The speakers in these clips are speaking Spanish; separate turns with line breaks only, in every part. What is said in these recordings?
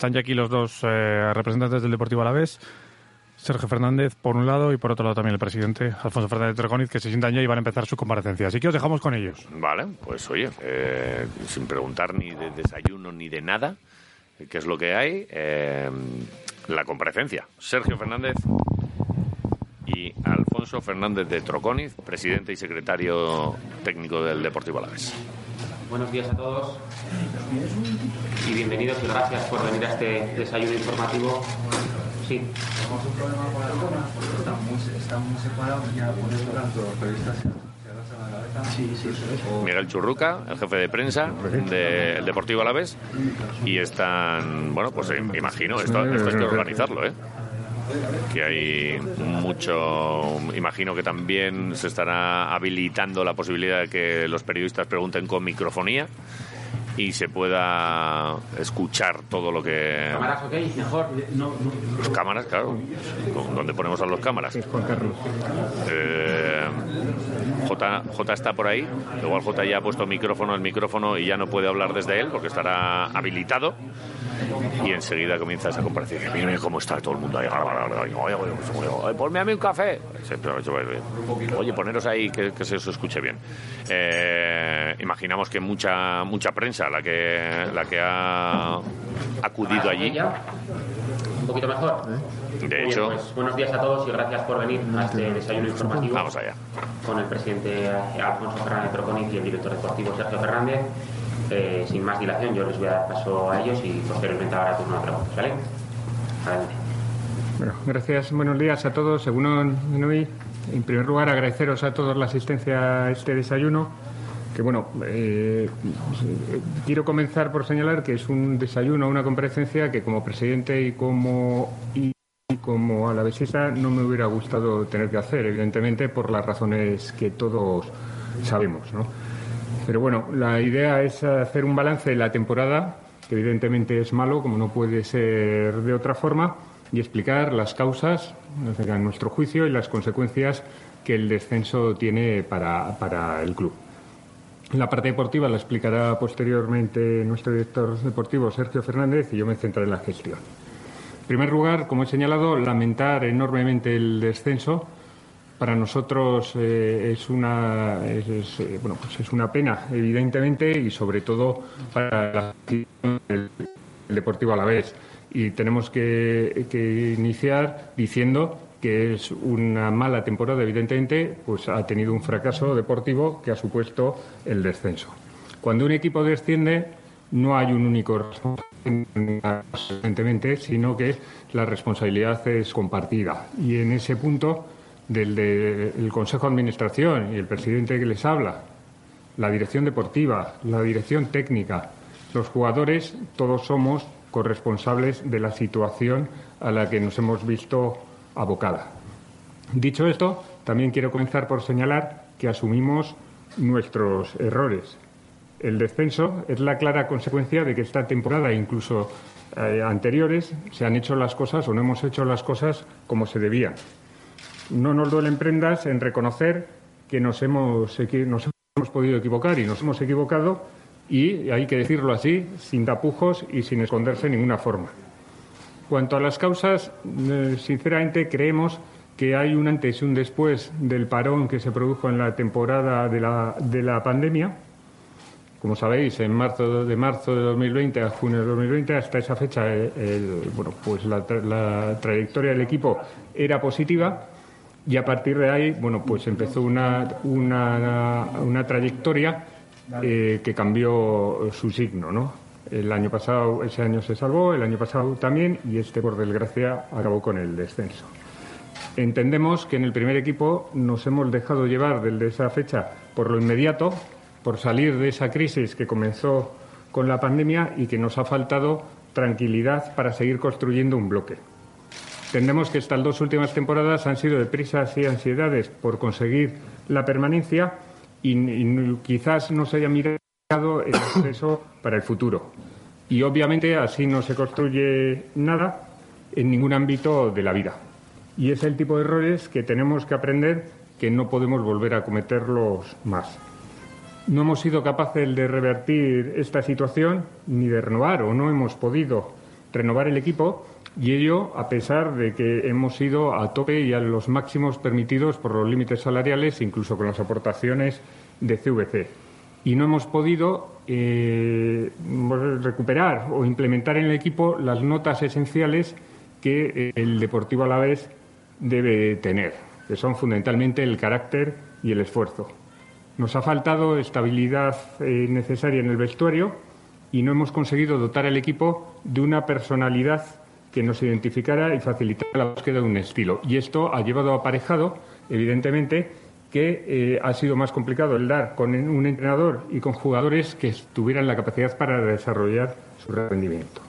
Están ya aquí los dos eh, representantes del Deportivo Alavés. Sergio Fernández por un lado y por otro lado también el presidente Alfonso Fernández Tregoniz que se sientan ya y van a empezar su comparecencia. Así que os dejamos con ellos.
Vale, pues oye, eh, sin preguntar ni de desayuno ni de nada, qué es lo que hay, eh, la comparecencia. Sergio Fernández y Alfonso Fernández de Troconiz, presidente y secretario técnico del Deportivo Alavés.
Buenos días a todos y bienvenidos y gracias por venir a este desayuno informativo. Sí.
Tenemos un problema con la zona, porque están muy, están muy separados ya por eso tanto los periodistas se se agachan la cabeza. Sí, sí, eso es.
Miguel Churruca, el jefe de prensa del Deportivo Alavés, y están, bueno, pues eh, imagino, esto, esto hay que organizarlo, ¿eh? Que hay mucho, imagino que también se estará habilitando la posibilidad de que los periodistas pregunten con microfonía y se pueda escuchar todo lo que...
Cámaras, ok, mejor. No,
Los cámaras, claro. ¿Dónde ponemos a los cámaras? Eh, J, J está por ahí. Igual J ya ha puesto micrófono al micrófono y ya no puede hablar desde él porque estará habilitado. Y enseguida comienza esa comparecencia. Mira cómo está todo el mundo ahí. Ponme a mí un café. Oye, poneros ahí que, que se os escuche bien. Eh, imaginamos que mucha mucha prensa la que la que ha acudido allí.
Un poquito mejor.
De
Bien,
hecho,
pues, buenos días a todos y gracias por venir a este desayuno informativo.
vamos allá.
Con el presidente Alfonso Fernández Troconiz y el director deportivo Sergio Fernández. Eh, sin más dilación, yo les voy a dar paso a ellos y posteriormente habrá turno de preguntas, ¿vale? Adelante.
Bueno, gracias, buenos días a todos. Según Nui, en primer lugar agradeceros a todos la asistencia a este desayuno. Bueno, eh, quiero comenzar por señalar que es un desayuno, una comparecencia que como presidente y como y como alavesista no me hubiera gustado tener que hacer, evidentemente por las razones que todos sabemos, ¿no? Pero bueno, la idea es hacer un balance de la temporada, que evidentemente es malo, como no puede ser de otra forma, y explicar las causas, a nuestro juicio, y las consecuencias que el descenso tiene para, para el club. La parte deportiva la explicará posteriormente nuestro director deportivo, Sergio Fernández, y yo me centraré en la gestión. En primer lugar, como he señalado, lamentar enormemente el descenso. Para nosotros eh, es, una, es, eh, bueno, pues es una pena, evidentemente, y sobre todo para la del del Deportivo Alavés. Y tenemos que, que iniciar diciendo que es una mala temporada, evidentemente, pues ha tenido un fracaso deportivo que ha supuesto el descenso. Cuando un equipo desciende, no hay un único responsable, evidentemente, sino que la responsabilidad es compartida. Y en ese punto, del de- el Consejo de Administración y el presidente que les habla, la dirección deportiva, la dirección técnica, los jugadores, todos somos corresponsables de la situación a la que nos hemos visto abocada. Dicho esto, también quiero comenzar por señalar que asumimos nuestros errores. El descenso es la clara consecuencia de que esta temporada, e incluso eh, anteriores, se han hecho las cosas o no hemos hecho las cosas como se debían. No nos duelen prendas en reconocer que nos hemos, nos hemos podido equivocar y nos hemos equivocado y hay que decirlo así, sin tapujos y sin esconderse de ninguna forma. Cuanto a las causas, eh, sinceramente creemos que hay un antes y un después del parón que se produjo en la temporada de la, de la pandemia. Como sabéis, en marzo de marzo de 2020 a junio de 2020, hasta esa fecha, eh, bueno, pues la trayectoria del equipo era positiva y a partir de ahí, bueno, pues empezó una, una, una trayectoria eh, que cambió su signo, ¿no? El año pasado, ese año se salvó, el año pasado también, y este, por desgracia, acabó con el descenso. Entendemos que en el primer equipo nos hemos dejado llevar desde esa fecha por lo inmediato, por salir de esa crisis que comenzó con la pandemia y que nos ha faltado tranquilidad para seguir construyendo un bloque. Entendemos que estas dos últimas temporadas han sido de prisas y ansiedades por conseguir la permanencia y, quizás no se haya mirado el acceso para el futuro. Y obviamente así no se construye nada en ningún ámbito de la vida. Y es el tipo de errores que tenemos que aprender que no podemos volver a cometerlos más. No hemos sido capaces de revertir esta situación ni de renovar o no hemos podido renovar el equipo y ello a pesar de que hemos ido a tope y a los máximos permitidos por los límites salariales, incluso con las aportaciones de CVC. Y no hemos podido eh, recuperar o implementar en el equipo las notas esenciales que eh, el Deportivo Alavés debe tener, que son fundamentalmente el carácter y el esfuerzo. Nos ha faltado estabilidad eh, necesaria en el vestuario y no hemos conseguido dotar al equipo de una personalidad que nos identificara y facilitara la búsqueda de un estilo. Y esto ha llevado aparejado, evidentemente, que eh, ha sido más complicado el dar con un entrenador y con jugadores que tuvieran la capacidad para desarrollar su rendimiento.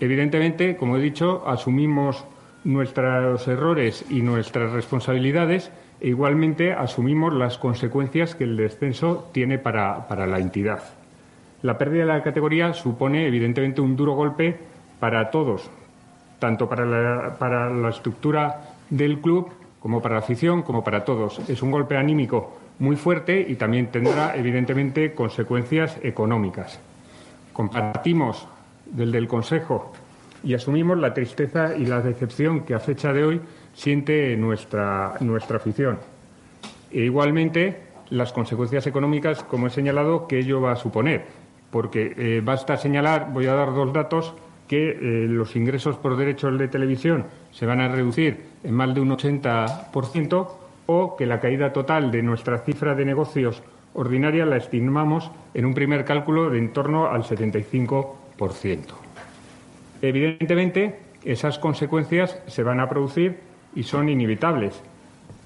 Evidentemente, como he dicho, asumimos nuestros errores y nuestras responsabilidades e igualmente asumimos las consecuencias que el descenso tiene para, para la entidad. La pérdida de la categoría supone, evidentemente, un duro golpe para todos, tanto para la, para la estructura del club como para la afición, como para todos. Es un golpe anímico muy fuerte y también tendrá, evidentemente, consecuencias económicas. Compartimos del del Consejo y asumimos la tristeza y la decepción que a fecha de hoy siente nuestra, nuestra afición. E igualmente, las consecuencias económicas, como he señalado, que ello va a suponer. Porque eh, basta señalar, voy a dar dos datos, que eh, los ingresos por derechos de televisión se van a reducir en más de un 80% o que la caída total de nuestra cifra de negocios ordinaria la estimamos en un primer cálculo de en torno al 75%. Evidentemente, esas consecuencias se van a producir y son inevitables.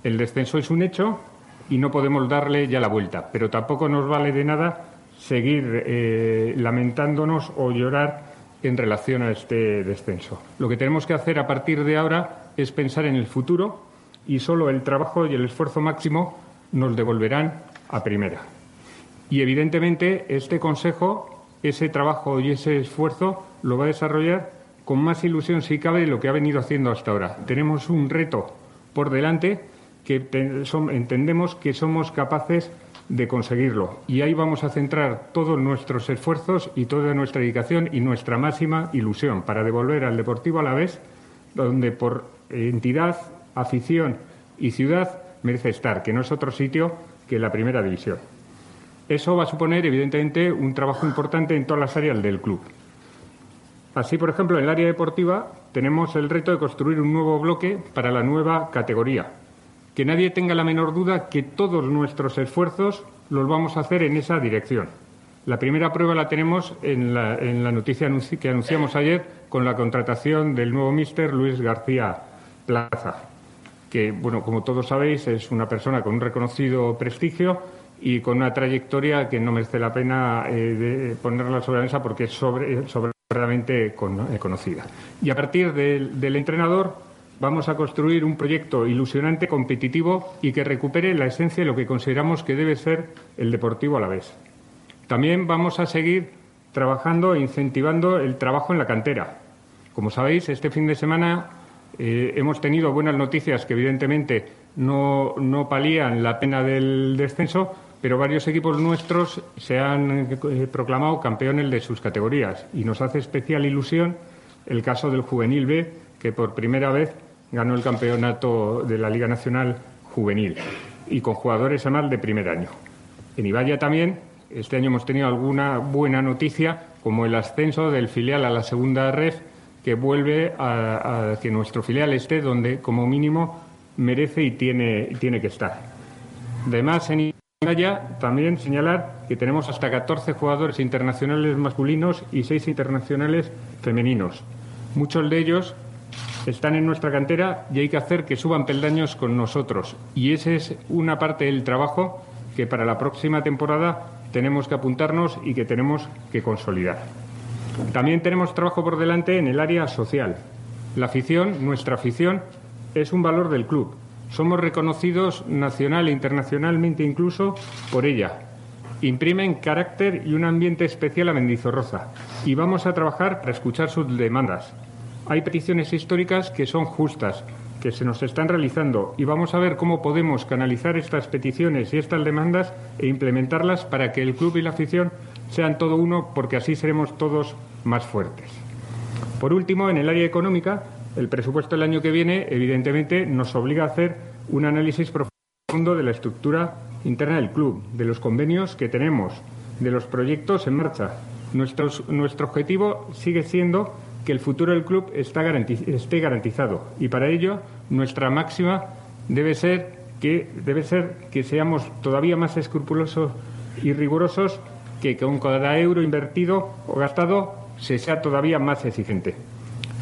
El descenso es un hecho y no podemos darle ya la vuelta, pero tampoco nos vale de nada seguir eh, lamentándonos o llorar en relación a este descenso. Lo que tenemos que hacer a partir de ahora es pensar en el futuro y solo el trabajo y el esfuerzo máximo nos devolverán a primera. Y evidentemente este Consejo, ese trabajo y ese esfuerzo lo va a desarrollar con más ilusión, si cabe, de lo que ha venido haciendo hasta ahora. Tenemos un reto por delante que entendemos que somos capaces de conseguirlo. Y ahí vamos a centrar todos nuestros esfuerzos y toda nuestra dedicación y nuestra máxima ilusión para devolver al Deportivo a la vez donde por entidad, afición y ciudad merece estar, que no es otro sitio que la primera división. Eso va a suponer, evidentemente, un trabajo importante en todas las áreas del club. Así, por ejemplo, en el área deportiva tenemos el reto de construir un nuevo bloque para la nueva categoría, que nadie tenga la menor duda que todos nuestros esfuerzos los vamos a hacer en esa dirección. La primera prueba la tenemos en la, noticia que anunciamos ayer con la contratación del nuevo míster Luis García Plaza, que, bueno, como todos sabéis, es una persona con un reconocido prestigio y con una trayectoria que no merece la pena eh, ponerla sobre la mesa porque es sobradamente conocida. Y a partir del entrenador vamos a construir un proyecto ilusionante, competitivo y que recupere la esencia de lo que consideramos que debe ser el deportivo a la vez. También vamos a seguir trabajando e incentivando el trabajo en la cantera. Como sabéis, este fin de semana eh, hemos tenido buenas noticias que evidentemente no, no, palían la pena del descenso, pero varios equipos nuestros se han eh, proclamado campeones de sus categorías y nos hace especial ilusión el caso del Juvenil B, que por primera vez ganó el campeonato de la Liga Nacional Juvenil y con jugadores además de primer año. En Ibaya también, este año hemos tenido alguna buena noticia, como el ascenso del filial a la segunda red, que vuelve a, que nuestro filial esté donde, como mínimo, merece y tiene, tiene que estar. Además, en Ibaya también señalar que tenemos hasta 14 jugadores internacionales masculinos y 6 internacionales femeninos. Muchos de ellos están en nuestra cantera y hay que hacer que suban peldaños con nosotros. Y esa es una parte del trabajo que para la próxima temporada tenemos que apuntarnos y que tenemos que consolidar. También tenemos trabajo por delante en el área social. La afición, nuestra afición, es un valor del club. Somos reconocidos nacional e internacionalmente incluso por ella. Imprimen carácter y un ambiente especial a Mendizorroza y vamos a trabajar para escuchar sus demandas, hay peticiones históricas que son justas, que se nos están realizando y vamos a ver cómo podemos canalizar estas peticiones y estas demandas e implementarlas para que el club y la afición sean todo uno, porque así seremos todos más fuertes. Por último, en el área económica, el presupuesto del año que viene, evidentemente, nos obliga a hacer un análisis profundo de la estructura interna del club, de los convenios que tenemos, de los proyectos en marcha. nuestro objetivo sigue siendo que el futuro del club esté garantizado y para ello nuestra máxima debe ser que debe ser que seamos todavía más escrupulosos y rigurosos que con cada euro invertido o gastado se sea todavía más exigente.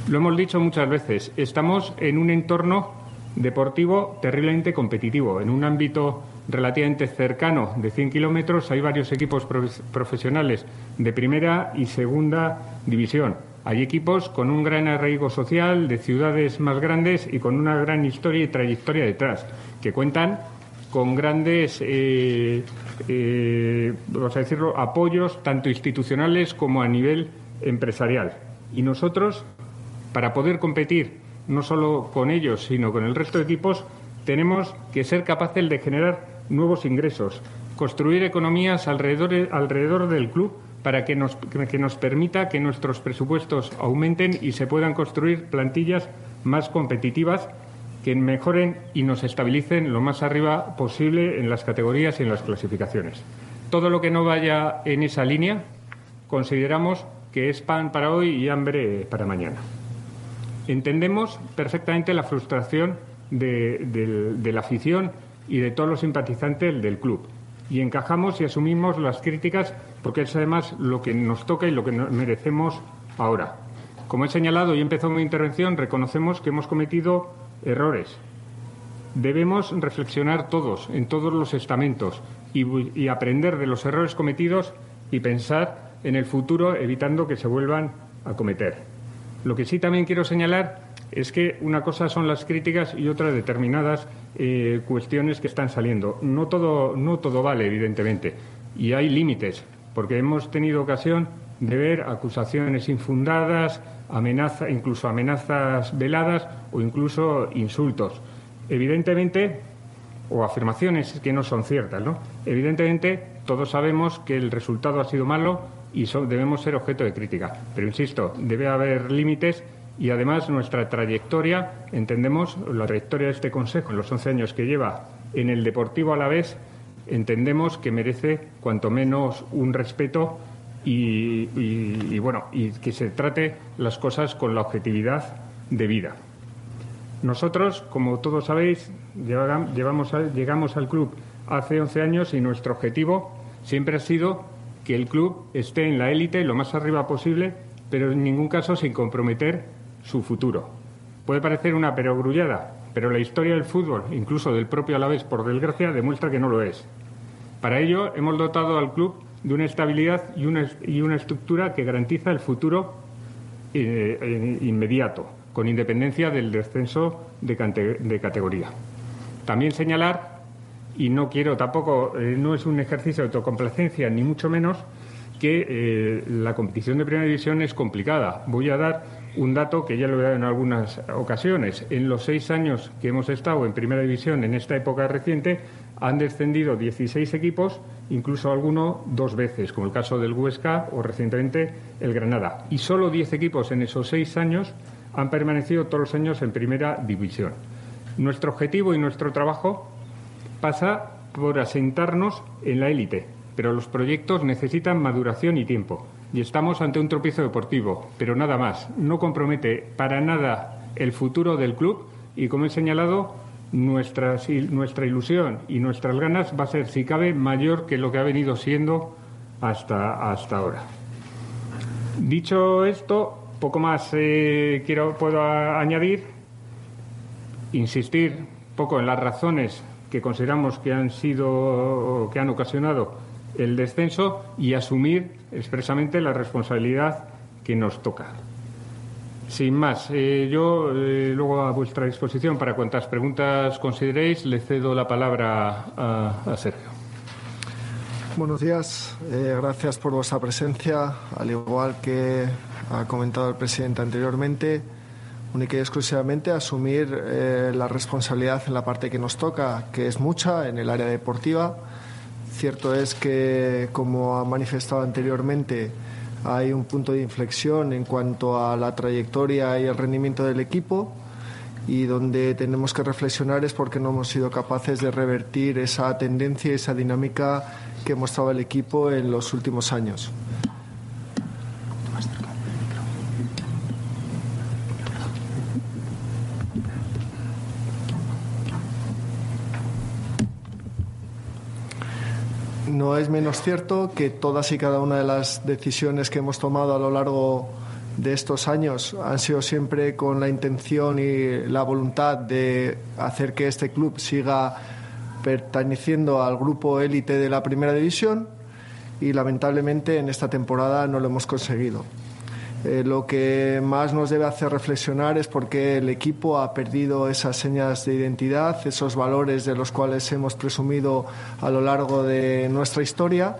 Lo hemos dicho muchas veces, estamos en un entorno deportivo terriblemente competitivo. En un ámbito relativamente cercano de 100 kilómetros hay varios equipos profesionales de primera y segunda división. Hay equipos con un gran arraigo social, de ciudades más grandes y con una gran historia y trayectoria detrás, que cuentan con grandes, eh, eh, vamos a decirlo, apoyos tanto institucionales como a nivel empresarial. Y nosotros, para poder competir no solo con ellos, sino con el resto de equipos, tenemos que ser capaces de generar nuevos ingresos, construir economías alrededor, alrededor del club para que nos, que nos permita que nuestros presupuestos aumenten y se puedan construir plantillas más competitivas que mejoren y nos estabilicen lo más arriba posible en las categorías y en las clasificaciones. Todo lo que no vaya en esa línea consideramos que es pan para hoy y hambre para mañana. Entendemos perfectamente la frustración de la afición y de todos los simpatizantes del club y encajamos y asumimos las críticas porque es además lo que nos toca y lo que merecemos ahora. Como he señalado y empezó mi intervención, reconocemos que hemos cometido errores. Debemos reflexionar todos, en todos los estamentos, y, aprender de los errores cometidos y pensar en el futuro evitando que se vuelvan a cometer. Lo que sí también quiero señalar es que una cosa son las críticas y otra determinadas eh, cuestiones que están saliendo. No todo, no todo vale, evidentemente, y hay límites, porque hemos tenido ocasión de ver acusaciones infundadas, amenaza, incluso amenazas veladas o incluso insultos. Evidentemente, o afirmaciones que no son ciertas, ¿no? Evidentemente, todos sabemos que el resultado ha sido malo y debemos ser objeto de crítica. Pero insisto, debe haber límites y además nuestra trayectoria, entendemos, la trayectoria de este Consejo en los 11 años que lleva en el Deportivo a la vez, entendemos que merece cuanto menos un respeto y, bueno, y que se trate las cosas con la objetividad debida. Nosotros, como todos sabéis, llevamos llegamos al club hace 11 años y nuestro objetivo siempre ha sido que el club esté en la élite lo más arriba posible, pero en ningún caso sin comprometer su futuro. Puede parecer una perogrullada, pero la historia del fútbol, incluso del propio Alavés, por desgracia, demuestra que no lo es. Para ello, hemos dotado al club de una estabilidad y una, y una estructura que garantiza el futuro eh, eh, inmediato, con independencia del descenso de, de, categoría. También señalar, y no quiero tampoco, eh, no es un ejercicio de autocomplacencia, ni mucho menos, que la competición de primera división es complicada. Voy a dar un dato que ya lo he dado en algunas ocasiones. En los seis años que hemos estado en Primera División, en esta época reciente, han descendido 16 equipos, incluso alguno dos veces, como el caso del Huesca o recientemente el Granada. Y solo 10 equipos en esos seis años han permanecido todos los años en Primera División. Nuestro objetivo y nuestro trabajo pasa por asentarnos en la élite, pero los proyectos necesitan maduración y tiempo y estamos ante un tropiezo deportivo, pero nada más. No compromete para nada el futuro del club y, como he señalado, nuestra, nuestra ilusión y nuestras ganas va a ser, si cabe, mayor que lo que ha venido siendo hasta, hasta ahora. Dicho esto, poco más eh, quiero, puedo añadir, insistir poco en las razones que consideramos que han sido que han ocasionado el descenso y asumir expresamente la responsabilidad que nos toca. Sin más, eh, yo eh, luego a vuestra disposición para cuantas preguntas consideréis, le cedo la palabra a, Sergio.
Buenos días, eh, gracias por vuestra presencia. Al igual que ha comentado el presidente anteriormente, única y exclusivamente asumir la responsabilidad en la parte que nos toca, que es mucha en el área deportiva Cierto es que, como ha manifestado anteriormente, hay un punto de inflexión en cuanto a la trayectoria y el rendimiento del equipo y donde tenemos que reflexionar es porque no hemos sido capaces de revertir esa tendencia esa dinámica que mostraba el equipo en los últimos años. No es menos cierto que todas y cada una de las decisiones que hemos tomado a lo largo de estos años han sido siempre con la intención y la voluntad de hacer que este club siga perteneciendo al grupo élite de la primera división y lamentablemente en esta temporada no lo hemos conseguido. Eh, lo que más nos debe hacer reflexionar es porque el equipo ha perdido esas señas de identidad, esos valores de los cuales hemos presumido a lo largo de nuestra historia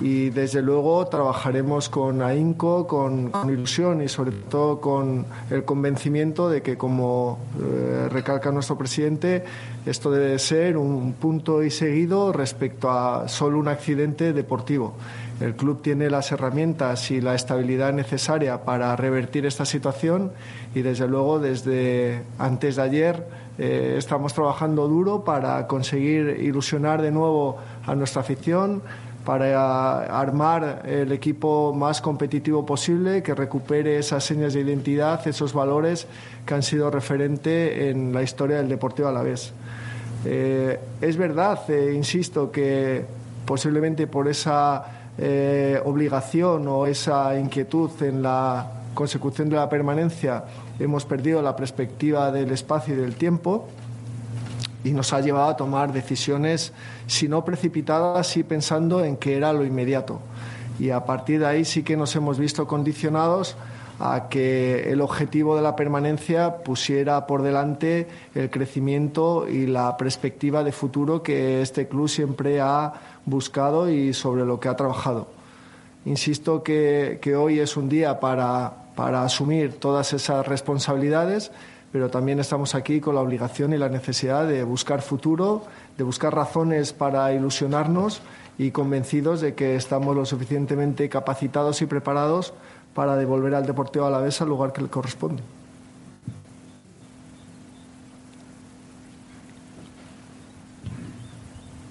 y desde luego trabajaremos con ahínco, con, ilusión y sobre todo con el convencimiento de que, como eh, recalca nuestro presidente, esto debe ser un punto y seguido respecto a solo un accidente deportivo. El club tiene las herramientas y la estabilidad necesaria para revertir esta situación y desde luego desde antes de ayer eh, estamos trabajando duro para conseguir ilusionar de nuevo a nuestra afición, para armar el equipo más competitivo posible, que recupere esas señas de identidad, esos valores que han sido referente en la historia del Deportivo Alavés. Eh, es verdad, eh, insisto, que posiblemente por esa eh, obligación o esa inquietud en la consecución de la permanencia hemos perdido la perspectiva del espacio y del tiempo y nos ha llevado a tomar decisiones, si no precipitadas, sí pensando en que era lo inmediato. Y a partir de ahí sí que nos hemos visto condicionados a que el objetivo de la permanencia pusiera por delante el crecimiento y la perspectiva de futuro que este club siempre ha buscado y sobre lo que ha trabajado. Insisto que, que hoy es un día para, para asumir todas esas responsabilidades pero también estamos aquí con la obligación y la necesidad de buscar futuro, de buscar razones para ilusionarnos y convencidos de que estamos lo suficientemente capacitados y preparados para devolver al Deportivo a la vez al lugar que le corresponde.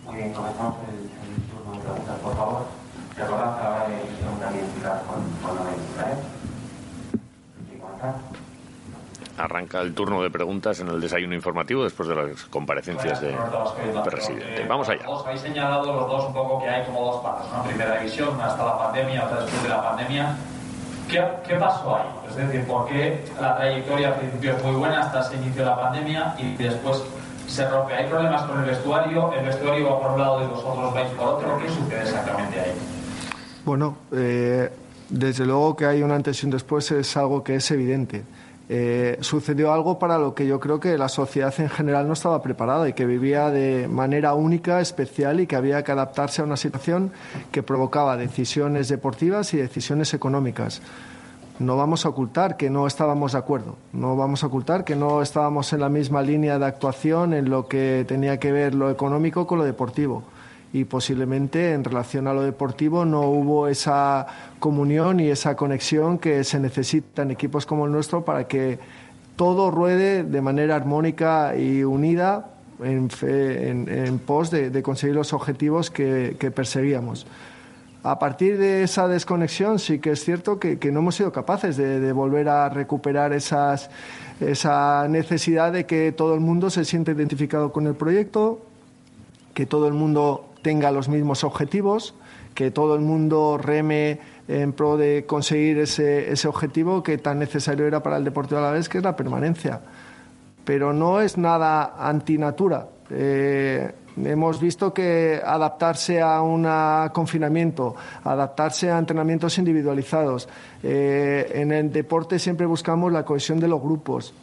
Muy bien, comenzamos el, turno de preguntas, por favor. Recordad que a la hora de preguntar y con, con la ¿eh?
Arranca el turno de preguntas en el desayuno informativo después de las comparecencias del presidente. Vamos allá.
Os habéis señalado los dos un poco que hay como dos partes, ¿no? Primera división, una hasta la pandemia, otra después de la pandemia. ¿Qué, ¿Qué, pasó ahí? Es decir, ¿por qué la trayectoria al principio fue muy buena hasta ese inicio de la pandemia y después se rompe? ¿Hay problemas con el vestuario? ¿El vestuario va por un lado y vosotros vais por otro? ¿Qué sucede exactamente ahí?
Bueno, eh, desde luego que hay un antes y un después es algo que es evidente. Eh, sucedió algo para lo que yo creo que la sociedad en general no estaba preparada y que vivía de manera única, especial y que había que adaptarse a una situación que provocaba decisiones deportivas y decisiones económicas. No vamos a ocultar que no estábamos de acuerdo, no vamos a ocultar que no estábamos en la misma línea de actuación en lo que tenía que ver lo económico con lo deportivo y posiblemente en relación a lo deportivo no hubo esa comunión y esa conexión que se necesita en equipos como el nuestro para que todo ruede de manera armónica y unida en, pos de, conseguir los objetivos que, perseguíamos. A partir de esa desconexión sí que es cierto que, no hemos sido capaces de, de volver a recuperar esas, esa necesidad de que todo el mundo se siente identificado con el proyecto, que todo el mundo tenga los mismos objetivos, que todo el mundo reme en pro de conseguir ese, ese objetivo que tan necesario era para el Deportivo vez que es la permanencia. Pero no es nada antinatura. Eh, hemos visto que adaptarse a un confinamiento, adaptarse a entrenamientos individualizados. Eh, en el deporte siempre buscamos la cohesión de los grupos,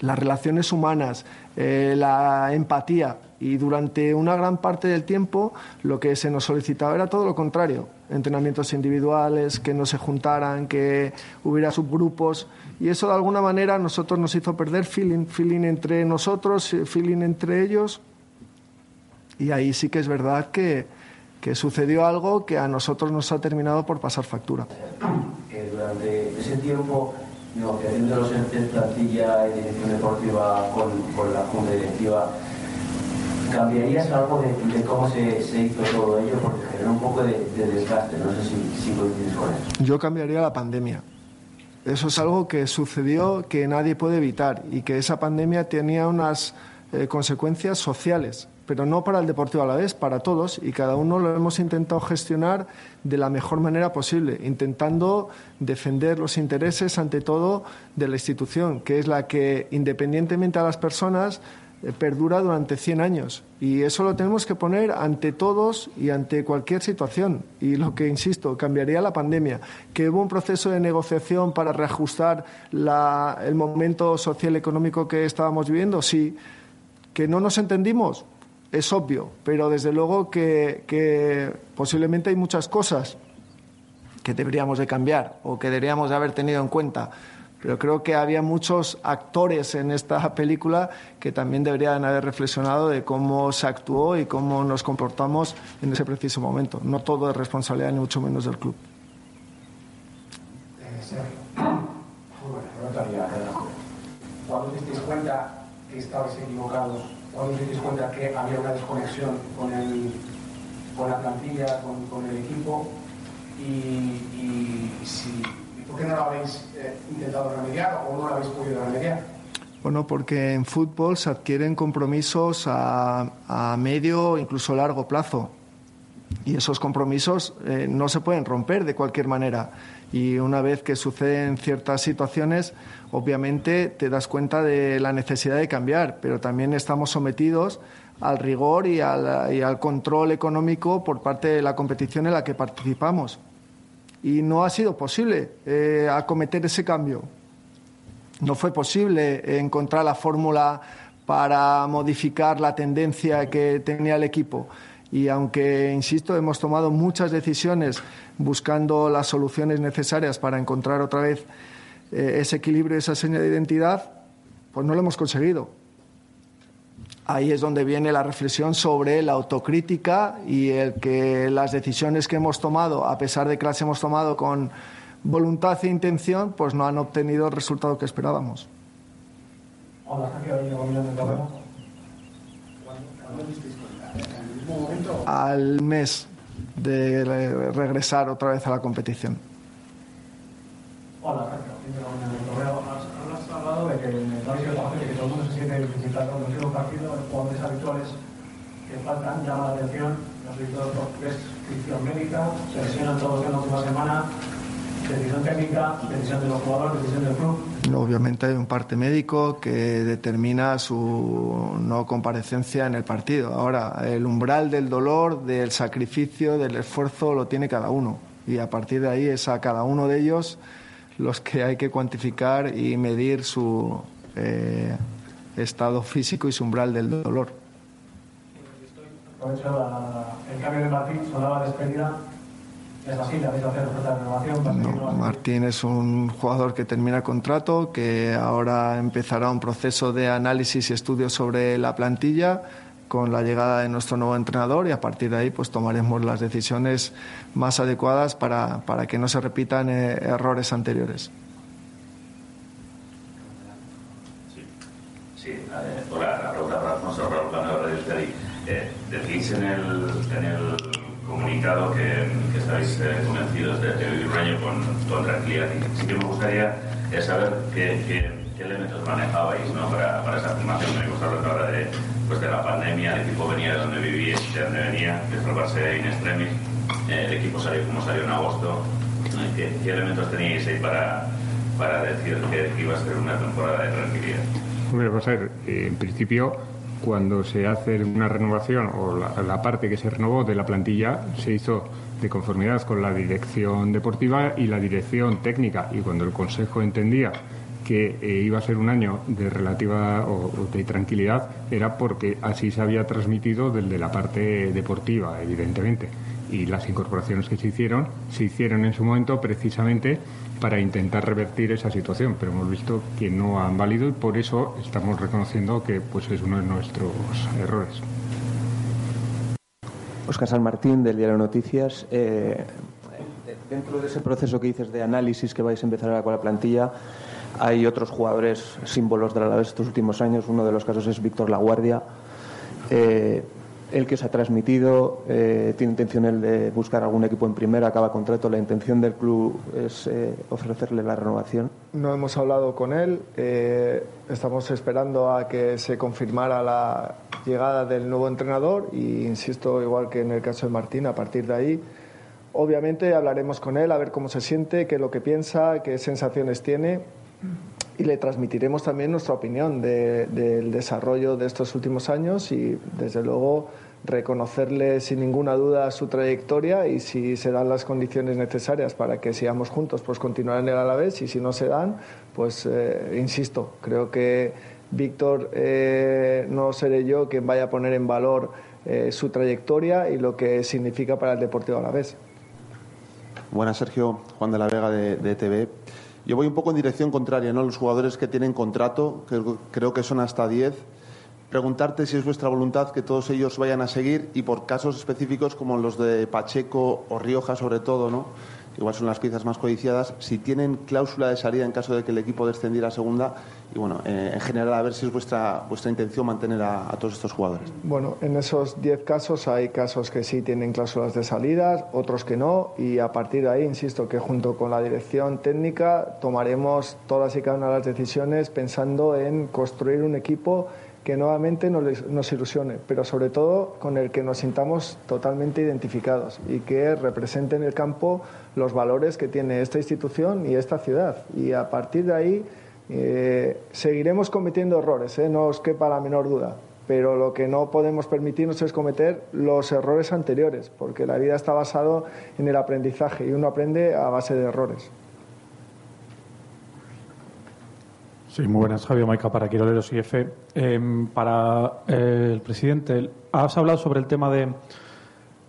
las relaciones humanas, eh, la empatía y durante una gran parte del tiempo lo que se nos solicitaba era todo lo contrario, entrenamientos individuales, que no se juntaran, que hubiera subgrupos y eso de alguna manera nosotros nos hizo perder feeling, feeling entre nosotros, feeling entre ellos y ahí sí que es verdad que, que sucedió algo que a nosotros nos ha terminado por pasar factura.
Que durante ese tiempo, negociación de los entes, plantilla y dirección deportiva con, con la junta directiva, ¿cambiarías algo de, cómo se, se, hizo todo ello? Porque generó un poco de, de desgaste, no sé si, si coincides con eso.
Yo cambiaría la pandemia. Eso es algo que sucedió que nadie puede evitar y que esa pandemia tenía unas eh, consecuencias sociales, pero no para el Deportivo a la vez, para todos y cada uno lo hemos intentado gestionar de la mejor manera posible, intentando defender los intereses ante todo de la institución, que es la que independientemente a las personas eh, perdura durante 100 años. Y eso lo tenemos que poner ante todos y ante cualquier situación. Y lo que, insisto, cambiaría la pandemia. Que hubo un proceso de negociación para reajustar el momento social económico que estábamos viviendo, sí. Que no nos entendimos, es obvio. Pero desde luego que, que posiblemente hay muchas cosas que deberíamos de cambiar o que deberíamos de haber tenido en cuenta pero creo que había muchos actores en esta película que también deberían haber reflexionado de cómo se actuó y cómo nos comportamos en ese preciso momento. No todo es responsabilidad, ni mucho menos del club.
¿Cuándo cuenta estabais equivocados? ¿Cuándo os disteis cuenta que había una desconexión con, el, con la plantilla, con, el equipo? Y, y ¿Por qué no lo habéis eh, intentado remediar o no lo habéis podido remediar?
Bueno, porque en fútbol se adquieren compromisos a, a medio, incluso largo plazo. Y esos compromisos eh, no se pueden romper de cualquier manera. Y una vez que suceden ciertas situaciones, obviamente te das cuenta de la necesidad de cambiar, pero también estamos sometidos al rigor y al, control económico por parte de la competición en la que participamos y no ha sido posible eh, acometer ese cambio. No fue posible encontrar la fórmula para modificar la tendencia que tenía el equipo. Y aunque, insisto, hemos tomado muchas decisiones buscando las soluciones necesarias para encontrar otra vez eh, ese equilibrio, esa seña de identidad, pues no lo hemos conseguido. Ahí es donde viene la reflexión sobre la autocrítica y el que las decisiones que hemos tomado, a pesar de que las hemos tomado con voluntad e intención, pues no han obtenido el resultado que esperábamos. Al mes de regresar otra vez a la competición.
Hola, Has hablado de que sido fácil, que todo el mundo se siente identificado con el partido, los jugadores habituales que faltan, llama la atención, los por prescripción médica, se lesionan todos en la última semana, decisión técnica, decisión de los jugadores, decisión del club.
Obviamente hay un parte médico que determina su no comparecencia en el partido. Ahora, el umbral del dolor, del sacrificio, del esfuerzo lo tiene cada uno. Y a partir de ahí es a cada uno de ellos los que hay que cuantificar y medir su eh, estado físico y su umbral del dolor.
el cambio de Martín, sonaba despedida.
No, Martín es un jugador que termina contrato, que ahora empezará un proceso de análisis y estudio sobre la plantilla con la llegada de nuestro nuevo entrenador y a partir de ahí pues tomaremos las decisiones más adecuadas para, para que no se repitan eh, errores anteriores.
Sí, sí hola, para Alfonso Raúl de eh, decís en el, en el comunicado que estáis eh, convencidos de, un año con, con tranquilidad y sí que me gustaría saber qué, qué, elementos manejabais ¿no? para, para esa afirmación. Me gusta hablar de pues de la pandemia, el equipo venía de donde vivía, de donde venía, de salvarse in extremis, eh, el equipo salió como salió en agosto. ¿Qué, elementos teníais ahí para, para decir que iba a ser una temporada de tranquilidad?
Hombre, vamos a ver, eh, en principio cuando se hace una renovación o la, la, parte que se renovó de la plantilla se hizo de conformidad con la dirección deportiva y la dirección técnica y cuando el Consejo entendía que eh, iba a ser un año de relativa o, de tranquilidad era porque así se había transmitido desde la parte deportiva, evidentemente. Y las incorporaciones que se hicieron se hicieron en su momento precisamente para intentar revertir esa situación, pero hemos visto que no han valido y por eso estamos reconociendo que pues es uno de nuestros errores.
Oscar San Martín, del Diario Noticias. Eh, dentro de ese proceso que dices de análisis que vais a empezar ahora con la plantilla, hay otros jugadores símbolos de la Alavés estos últimos años. Uno de los casos es Víctor Laguardia. Eh, el que os ha transmitido, eh, tiene intención de buscar algún equipo en primera, acaba contrato, la intención del club es eh, ofrecerle la renovación.
No hemos hablado con él, estamos esperando a que se confirmara la llegada del nuevo entrenador y insisto, igual que en el caso de Martín, a partir de ahí, obviamente hablaremos con él a ver cómo se siente, qué es lo que piensa, qué sensaciones tiene y le transmitiremos también nuestra opinión del desarrollo de estos últimos años y desde luego reconocerle sin ninguna duda su trayectoria y si se dan las condiciones necesarias para que sigamos juntos, pues continuar en el Alavés y si no se dan, pues eh, insisto, creo que Víctor eh, no seré yo quien vaya a poner en valor eh, su trayectoria y lo que significa para el Deportivo Alavés.
Buenas, Sergio, Juan de la Vega de, TV. Yo voy un poco en dirección contraria, ¿no? Los jugadores que tienen contrato, que creo que son hasta 10, preguntarte si es vuestra voluntad que todos ellos vayan a seguir y por casos específicos como los de Pacheco o Rioja sobre todo, ¿no? igual son las piezas más codiciadas, si tienen cláusula de salida en caso de que el equipo descendiera a segunda y bueno, eh, en general a ver si es vuestra, vuestra intención mantener a, todos estos jugadores.
Bueno, en esos 10 casos hay casos que sí tienen cláusulas de salida, otros que no y a partir de ahí, insisto, que junto con la dirección técnica tomaremos todas y cada una de las decisiones pensando en construir un equipo que nuevamente nos, nos, ilusione, pero sobre todo con el que nos sintamos totalmente identificados y que represente en el campo los valores que tiene esta institución y esta ciudad. Y a partir de ahí eh, seguiremos cometiendo errores, ¿eh? no os quepa la menor duda, pero lo que no podemos permitirnos es cometer los errores anteriores, porque la vida está basada en el aprendizaje y uno aprende a base de errores.
Sí, muy buenas, Javier Maica para Quiroleros IF. Eh, para el presidente, has hablado sobre el tema de,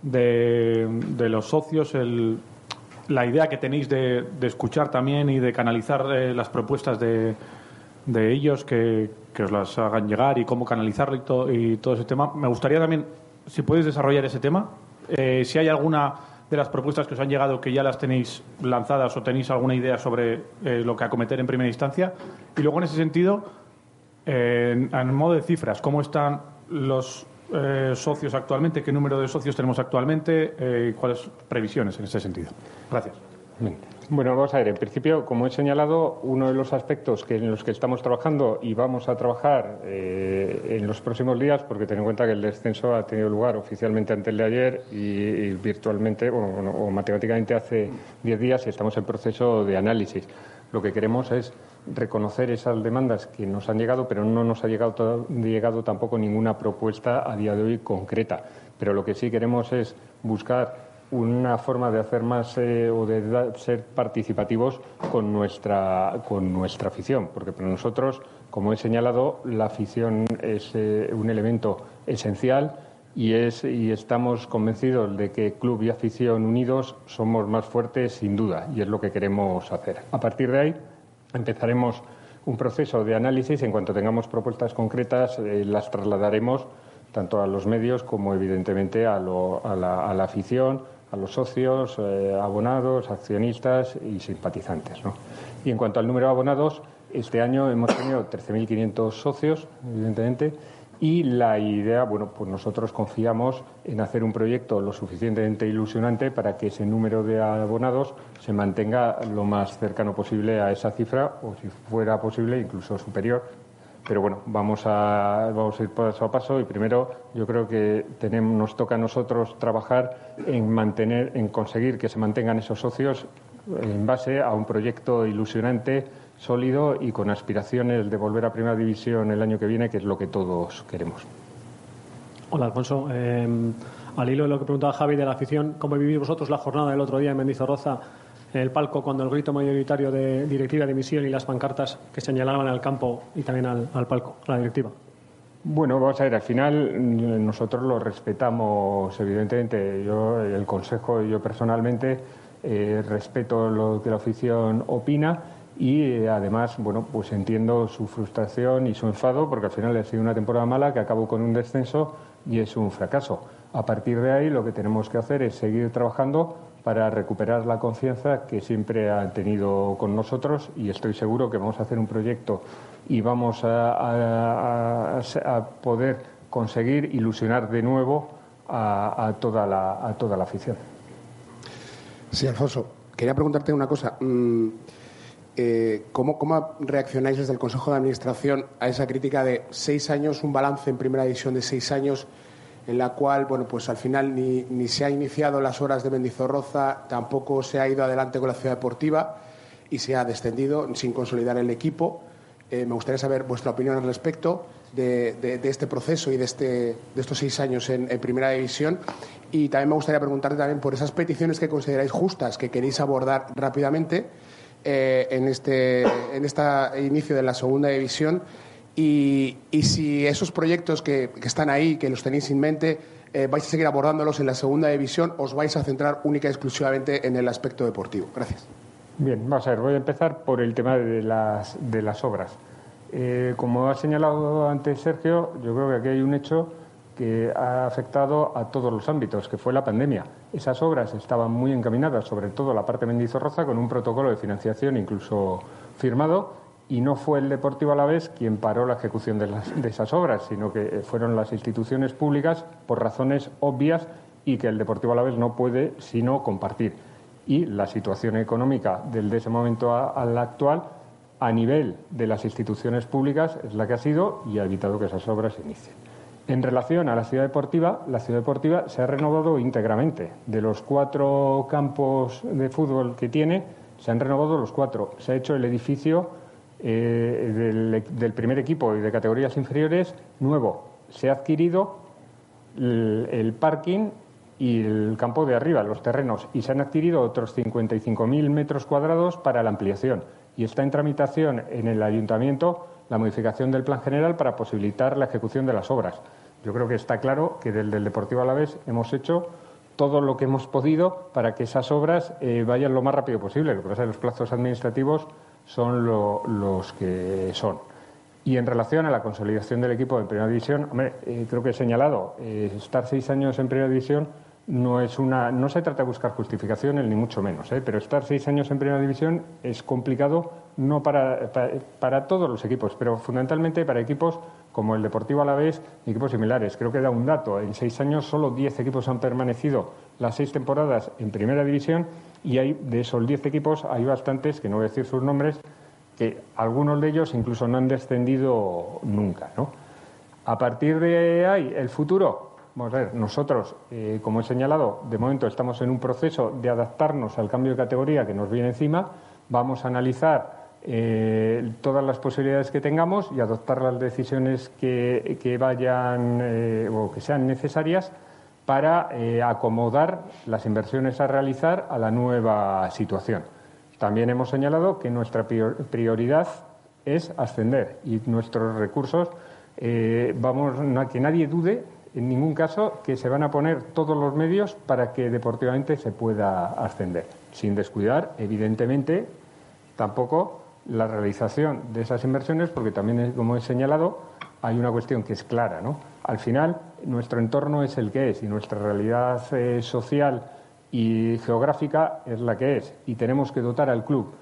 de los socios, el, la idea que tenéis de, de, escuchar también y de canalizar eh, las propuestas de, de ellos, que, que, os las hagan llegar y cómo canalizarlo y, y, todo ese tema. Me gustaría también, si podéis desarrollar ese tema, eh, si hay alguna de las propuestas que os han llegado que ya las tenéis lanzadas o tenéis alguna idea sobre eh, lo que acometer en primera instancia. Y luego, en ese sentido, eh, en, modo de cifras, ¿cómo están los eh, socios actualmente? ¿Qué número de socios tenemos actualmente? ¿Y cuáles previsiones en ese sentido? Gracias.
Bueno, vamos a ver. En principio, como he señalado, uno de los aspectos que en los que estamos trabajando y vamos a trabajar eh, en los próximos días, porque ten en cuenta que el descenso ha tenido lugar oficialmente antes de ayer y, virtualmente o, o, matemáticamente hace diez días, y estamos en proceso de análisis. Lo que queremos es reconocer esas demandas que nos han llegado, pero no nos ha llegado, llegado tampoco ninguna propuesta a día de hoy concreta. Pero lo que sí queremos es buscar una forma de hacer más eh, o de ser participativos con nuestra, con nuestra afición, porque para nosotros, como he señalado, la afición es eh, un elemento esencial y, es, y estamos convencidos de que club y afición unidos somos más fuertes sin duda y es lo que queremos hacer. A partir de ahí empezaremos un proceso de análisis. En cuanto tengamos propuestas concretas, eh, las trasladaremos tanto a los medios como, evidentemente, a, lo, a, la, a la afición a los socios, eh, abonados, accionistas y simpatizantes. ¿no? Y en cuanto al número de abonados, este año hemos tenido 13.500 socios, evidentemente, y la idea, bueno, pues nosotros confiamos en hacer un proyecto lo suficientemente ilusionante para que ese número de abonados se mantenga lo más cercano posible a esa cifra, o si fuera posible, incluso superior, pero bueno, vamos a, vamos a ir paso a paso y primero yo creo que tenemos, nos toca a nosotros trabajar en mantener, en conseguir que se mantengan esos socios en base a un proyecto ilusionante, sólido y con aspiraciones de volver a Primera División el año que viene, que es lo que todos queremos.
Hola, Alfonso. Eh, al hilo de lo que preguntaba Javi de la afición, ¿cómo vivís vosotros la jornada del otro día en Mendizorroza? en el palco cuando el grito mayoritario de directiva de emisión y las pancartas que señalaban al campo y también al, al palco, a la directiva?
Bueno, vamos a ver, al final nosotros lo respetamos, evidentemente. Yo, el Consejo y yo personalmente eh, respeto lo que la afición opina y eh, además, bueno, pues entiendo su frustración y su enfado porque al final ha sido una temporada mala que acabó con un descenso y es un fracaso. A partir de ahí, lo que tenemos que hacer es seguir trabajando para recuperar la confianza que siempre han tenido con nosotros y estoy seguro que vamos a hacer un proyecto y vamos a, poder conseguir ilusionar de nuevo a, toda la, a toda la afición.
Sí, Alfonso, quería preguntarte una cosa. Mm, eh, ¿cómo, ¿Cómo reaccionáis desde el Consejo de Administración a esa crítica de seis años, un balance en primera división de seis años, en la cual, bueno, pues al final ni, ni se ha iniciado las horas de Mendizorroza, tampoco se ha ido adelante con la ciudad deportiva y se ha descendido sin consolidar el equipo? Eh, me gustaría saber vuestra opinión al respecto de, este proceso y de, este, de estos seis años en, Primera División. Y también me gustaría preguntarte también por esas peticiones que consideráis justas, que queréis abordar rápidamente eh, en, este, en este inicio de la Segunda División. Y, si esos proyectos que, están ahí, que los tenéis en mente, eh, vais a seguir abordándolos en la Segunda División, os vais a centrar única y exclusivamente en el aspecto deportivo. Gracias.
Bien, vamos a ver, voy a empezar por el tema de las, de las obras. Eh, como ha señalado antes Sergio, yo creo que aquí hay un hecho que ha afectado a todos los ámbitos, que fue la pandemia. Esas obras estaban muy encaminadas, sobre todo la parte Mendizorroza, con un protocolo de financiación incluso firmado, y no fue el Deportivo Alavés quien paró la ejecución de, esas obras, sino que fueron las instituciones públicas por razones obvias y que el Deportivo Alavés no puede sino compartir y la situación económica del de ese momento a, la actual a nivel de las instituciones públicas es la que ha sido y ha evitado que esas obras se inicien. En relación a la ciudad deportiva, la ciudad deportiva se ha renovado íntegramente. De los cuatro campos de fútbol que tiene, se han renovado los cuatro. Se ha hecho el edificio eh, del, primer equipo y de categorías inferiores nuevo. Se ha adquirido el parking y el campo de arriba, los terrenos, y se han adquirido otros 55.000 metros cuadrados para la ampliación. Y está en tramitación en el ayuntamiento la modificación del plan general para posibilitar la ejecución de las obras. Yo creo que está claro que desde el Deportivo Alavés hemos hecho todo lo que hemos podido para que esas obras eh, vayan lo más rápido posible. Lo que pasa es que los plazos administrativos son los que son. Y en relación a la consolidación del equipo de Primera División, eh, creo que he señalado, eh, estar seis años en Primera División no es una no se trata de buscar justificaciones ni mucho menos ¿eh? pero estar seis años en primera división es complicado no para, para, todos los equipos pero fundamentalmente para equipos como el Deportivo Alavés y equipos similares creo que da un dato en seis años solo diez equipos han permanecido las seis temporadas en primera división y de esos diez equipos hay bastantes que no voy a decir sus nombres que algunos de ellos incluso no han descendido nunca ¿no? a partir de ahí el futuro Vamos a ver, nosotros, eh, como he señalado, de momento estamos en un proceso de adaptarnos al cambio de categoría que nos viene encima. Vamos a analizar eh, todas las posibilidades que tengamos y adoptar las decisiones que, vayan eh, o que sean necesarias para acomodar las inversiones a realizar a la nueva situación. También hemos señalado que nuestra prioridad es ascender y nuestros recursos, vamos, a que nadie dude en ningún caso que se van a poner todos los medios para que deportivamente se pueda ascender, sin descuidar, evidentemente, tampoco la realización de esas inversiones, porque también, como he señalado, hay una cuestión que es clara. ¿no? Al final, nuestro entorno es el que es y nuestra realidad eh, social y geográfica es la que es. Y tenemos que dotar al club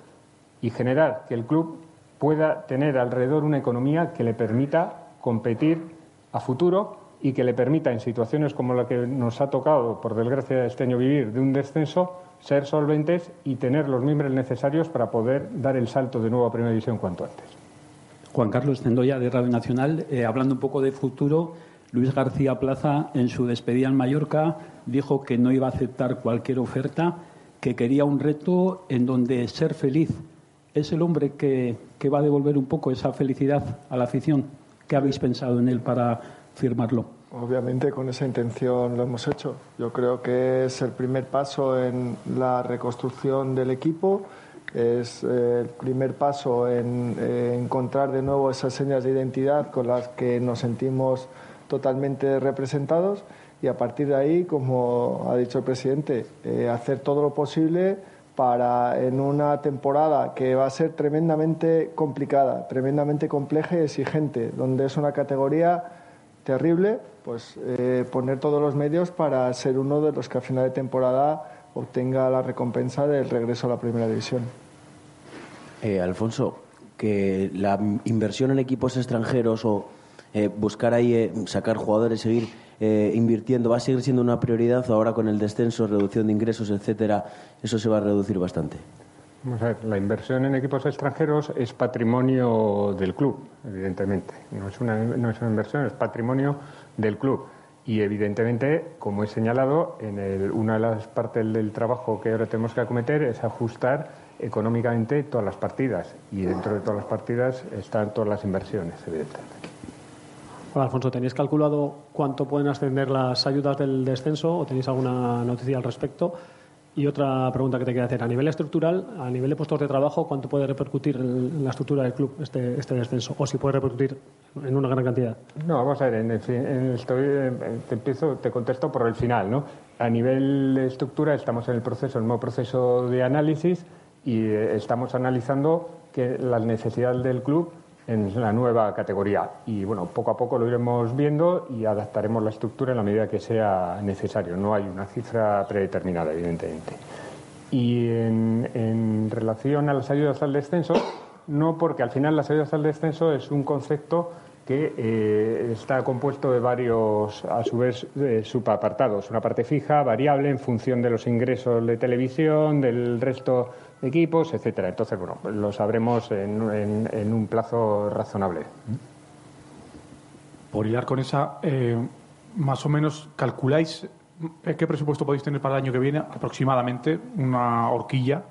y generar que el club pueda tener alrededor una economía que le permita competir a futuro y que le permita, en situaciones como la que nos ha tocado, por desgracia, este año vivir de un descenso, ser solventes y tener los miembros necesarios para poder dar el salto de nuevo a Primera División cuanto antes.
Juan Carlos Cendoya, de Radio Nacional. Eh, hablando un poco de futuro, Luis García Plaza, en su despedida en Mallorca, dijo que no iba a aceptar cualquier oferta, que quería un reto en donde ser feliz. ¿Es el hombre que, que va a devolver un poco esa felicidad a la afición? ¿Qué habéis pensado en él para firmarlo.
Obviamente con esa intención lo hemos hecho. Yo creo que es el primer paso en la reconstrucción del equipo, es eh, el primer paso en eh, encontrar de nuevo esas señas de identidad con las que nos sentimos totalmente representados y a partir de ahí, como ha dicho el presidente, eh, hacer todo lo posible para en una temporada que va a ser tremendamente complicada, tremendamente compleja y exigente, donde es una categoría terrible, pues eh, poner todos los medios para ser uno de los que a final de temporada obtenga la recompensa del regreso a la primera división.
Eh, Alfonso, que la inversión en equipos extranjeros o eh, buscar ahí eh, sacar jugadores, seguir eh, invirtiendo, ¿va a seguir siendo una prioridad ahora con el descenso, reducción de ingresos, etcétera, eso se va a reducir bastante?
Vamos a ver, la inversión en equipos extranjeros es patrimonio del club, evidentemente. No es una, no es una inversión, es patrimonio del club. Y evidentemente, como he señalado, en el, una de las partes del trabajo que ahora tenemos que acometer es ajustar económicamente todas las partidas. Y dentro de todas las partidas están todas las inversiones, evidentemente.
Hola, Alfonso, ¿tenéis calculado cuánto pueden ascender las ayudas del descenso o tenéis alguna noticia al respecto? Y otra pregunta que te quería hacer. A nivel estructural, a nivel de puestos de trabajo, ¿cuánto puede repercutir en la estructura del club este, este descenso? O si puede repercutir en una gran cantidad.
No, vamos a ver, en el, en estoy, te, empiezo, te contesto por el final. ¿no? A nivel de estructura estamos en el proceso, el nuevo proceso de análisis y eh, estamos analizando que las necesidades del club en la nueva categoría. Y bueno, poco a poco lo iremos viendo y adaptaremos la estructura en la medida que sea necesario. No hay una cifra predeterminada, evidentemente. Y en, relación a las ayudas al descenso, no porque al final las ayudas al descenso es un concepto que eh, está compuesto de varios, a su vez, eh, subapartados. Una parte fija, variable, en función de los ingresos de televisión, del resto equipos, etcétera. Entonces, bueno, lo sabremos en, en, en un plazo razonable.
Por hilar con esa, eh, más o menos calculáis eh, qué presupuesto podéis tener para el año que viene, aproximadamente, una horquilla.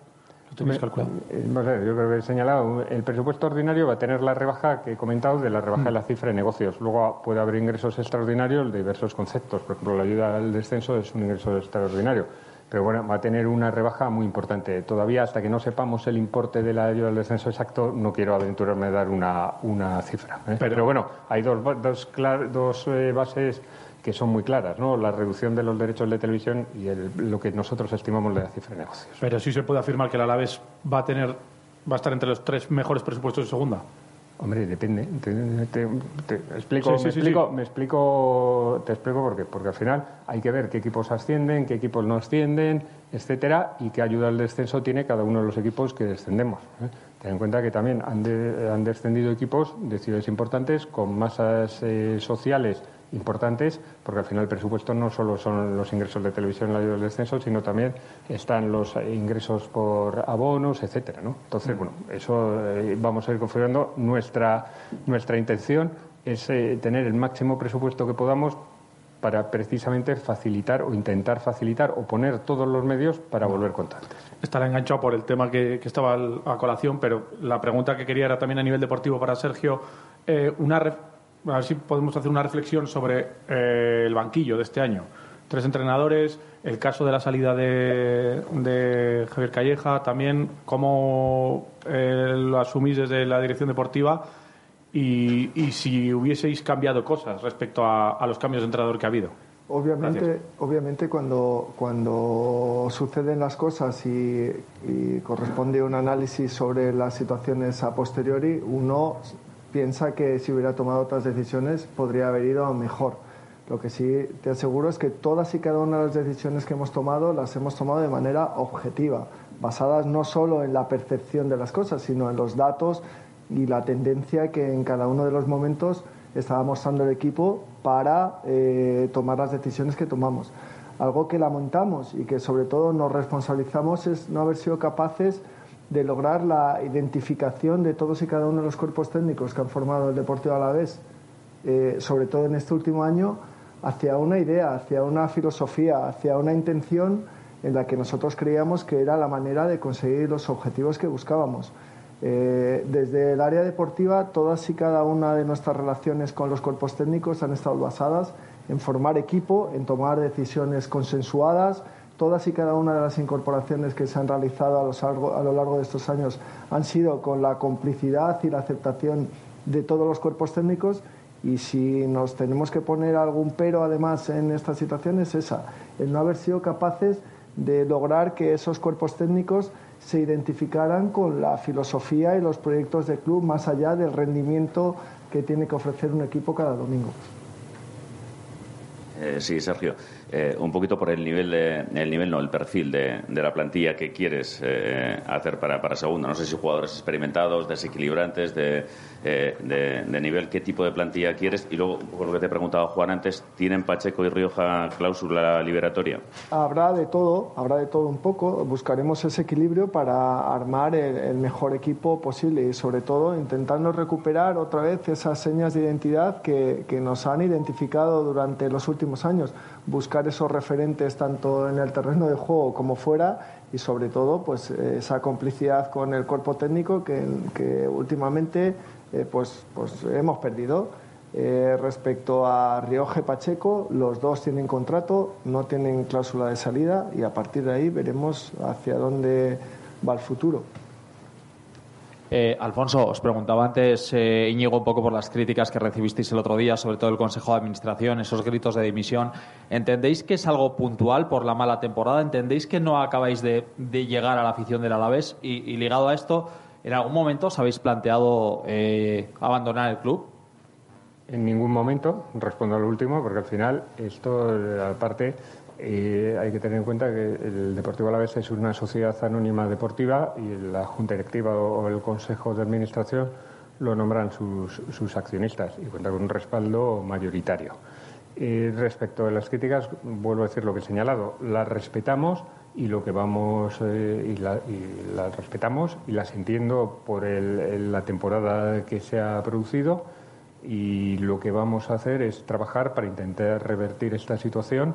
¿Lo tenéis calculado?
Eh, no sé, yo creo que he señalado, el presupuesto ordinario va a tener la rebaja que he comentado de la rebaja
Mm.
de la cifra de negocios. Luego puede haber ingresos extraordinarios de diversos conceptos. Por ejemplo, la ayuda al descenso es un ingreso extraordinario. Pero bueno, va a tener una rebaja muy importante. Todavía, hasta que no sepamos el importe de la ayuda al descenso exacto, no quiero aventurarme a dar una, una cifra. ¿eh? Pero, bueno, hay dos, dos eh, bases que son muy claras, ¿no? La reducción de los derechos de televisión y el- lo que nosotros estimamos de la cifra de negocios.
Pero sí se puede afirmar que el Alavés va a tener va a estar entre los tres mejores presupuestos de segunda.
Hombre, depende. Te, te- te explico,
Sí, sí,
me
sí,
explico,
sí.
me explico, te explico por qué. Porque al final hay que ver qué equipos ascienden, qué equipos no ascienden, etcétera, y qué ayuda al descenso tiene cada uno de los equipos que descendemos. ¿eh? Ten en cuenta que también han, de- han descendido equipos de ciudades importantes con masas eh, sociales importantes, porque al final el presupuesto no solo son los ingresos de televisión en la ayuda al descenso, sino también están los ingresos por abonos, etcétera, ¿no? Entonces, bueno, eso eh, vamos a ir configurando. Nuestra, nuestra intención es eh, tener el máximo presupuesto que podamos para precisamente facilitar o intentar facilitar o poner todos los medios para volver cuanto antes.
Estará enganchado por el tema que, estaba a colación, pero la pregunta que quería era también a nivel deportivo para Sergio. eh, una a ver si podemos hacer una reflexión sobre eh, el banquillo de este año. Tres entrenadores, el caso de la salida de, de Javier Calleja, también cómo eh, lo asumís desde la dirección deportiva y, y si hubieseis cambiado cosas respecto a, a los cambios de entrenador que ha habido.
Obviamente,
Gracias.
obviamente cuando, cuando suceden las cosas y, y corresponde un análisis sobre las situaciones a posteriori, uno piensa que si hubiera tomado otras decisiones podría haber ido mejor. Lo que sí te aseguro es que todas y cada una de las decisiones que hemos tomado las hemos tomado de manera objetiva, basadas no solo en la percepción de las cosas, sino en los datos y la tendencia que en cada uno de los momentos estaba mostrando el equipo para eh, tomar las decisiones que tomamos. Algo que lamentamos y que sobre todo nos responsabilizamos es no haber sido capaces de lograr la identificación de todos y cada uno de los cuerpos técnicos que han formado el Deportivo Alavés, eh, sobre todo en este último año, hacia una idea, hacia una filosofía, hacia una intención en la que nosotros creíamos que era la manera de conseguir los objetivos que buscábamos. Eh, desde el área deportiva, todas y cada una de nuestras relaciones con los cuerpos técnicos han estado basadas en formar equipo, en tomar decisiones consensuadas. Todas y cada una de las incorporaciones que se han realizado a, lo largo de estos años han sido con la complicidad y la aceptación de todos los cuerpos técnicos. Y si nos tenemos que poner algún pero además en esta situación es esa, el no haber sido capaces de lograr que esos cuerpos técnicos se identificaran con la filosofía y los proyectos del club más allá del rendimiento que tiene que ofrecer un equipo cada domingo.
Eh, sí, Sergio. Eh, un poquito por el nivel, de, el nivel no, el perfil de, de la plantilla que quieres eh, hacer para, para segunda. No sé si jugadores experimentados, desequilibrantes, de, eh, de, nivel, qué tipo de plantilla quieres. Y luego, poco lo que te he preguntado, Juan, antes, ¿tienen Pacheco y Rioja cláusula liberatoria?
Habrá de todo, habrá de todo un poco. Buscaremos ese equilibrio para armar el, el mejor equipo posible y, sobre todo, intentando recuperar otra vez esas señas de identidad que, que nos han identificado durante los últimos años. Buscar esos referentes tanto en el terreno de juego como fuera y, sobre todo, pues esa complicidad con el cuerpo técnico que, que últimamente eh, pues, pues hemos perdido. Eh, respecto a Rioja Pacheco, los dos tienen contrato, no tienen cláusula de salida y a partir de ahí veremos hacia dónde va el futuro.
Eh, Alfonso, os preguntaba antes, eh, Íñigo, un poco por las críticas que recibisteis el otro día, sobre todo el Consejo de Administración, esos gritos de dimisión. ¿Entendéis que es algo puntual por la mala temporada? ¿Entendéis que no acabáis de, de llegar a la afición del Alavés? Y, ligado a esto, ¿en algún momento os habéis planteado eh, abandonar el club?
En ningún momento, respondo al último, porque al final esto, aparte, eh, hay que tener en cuenta que el Deportivo Alavés es una sociedad anónima deportiva y la Junta Directiva o el Consejo de Administración lo nombran sus, sus accionistas y cuenta con un respaldo mayoritario. Eh, respecto a las críticas, vuelvo a decir lo que he señalado, las respetamos y lo que vamos eh, y, la, y, las respetamos y las entiendo por el, la temporada que se ha producido y lo que vamos a hacer es trabajar para intentar revertir esta situación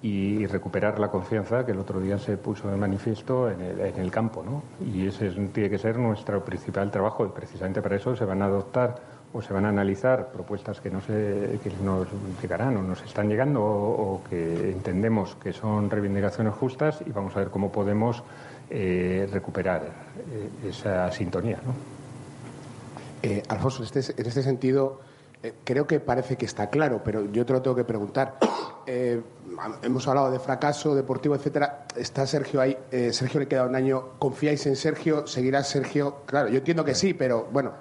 y recuperar la confianza que el otro día se puso de manifiesto en el, campo. ¿no? Y ese es, tiene que ser nuestro principal trabajo y precisamente para eso se van a adoptar o se van a analizar propuestas que, no se, que nos llegarán o nos están llegando o, que entendemos que son reivindicaciones justas y vamos a ver cómo podemos eh, recuperar eh, esa sintonía. ¿no?
Eh, Alfonso, este, en este sentido, eh, creo que parece que está claro, pero yo te lo tengo que preguntar. Eh, hemos hablado de fracaso deportivo, etcétera. Está Sergio ahí. Eh, Sergio le queda un año. ¿Confiáis en Sergio? ¿Seguirá Sergio? Claro, yo entiendo que sí, pero bueno.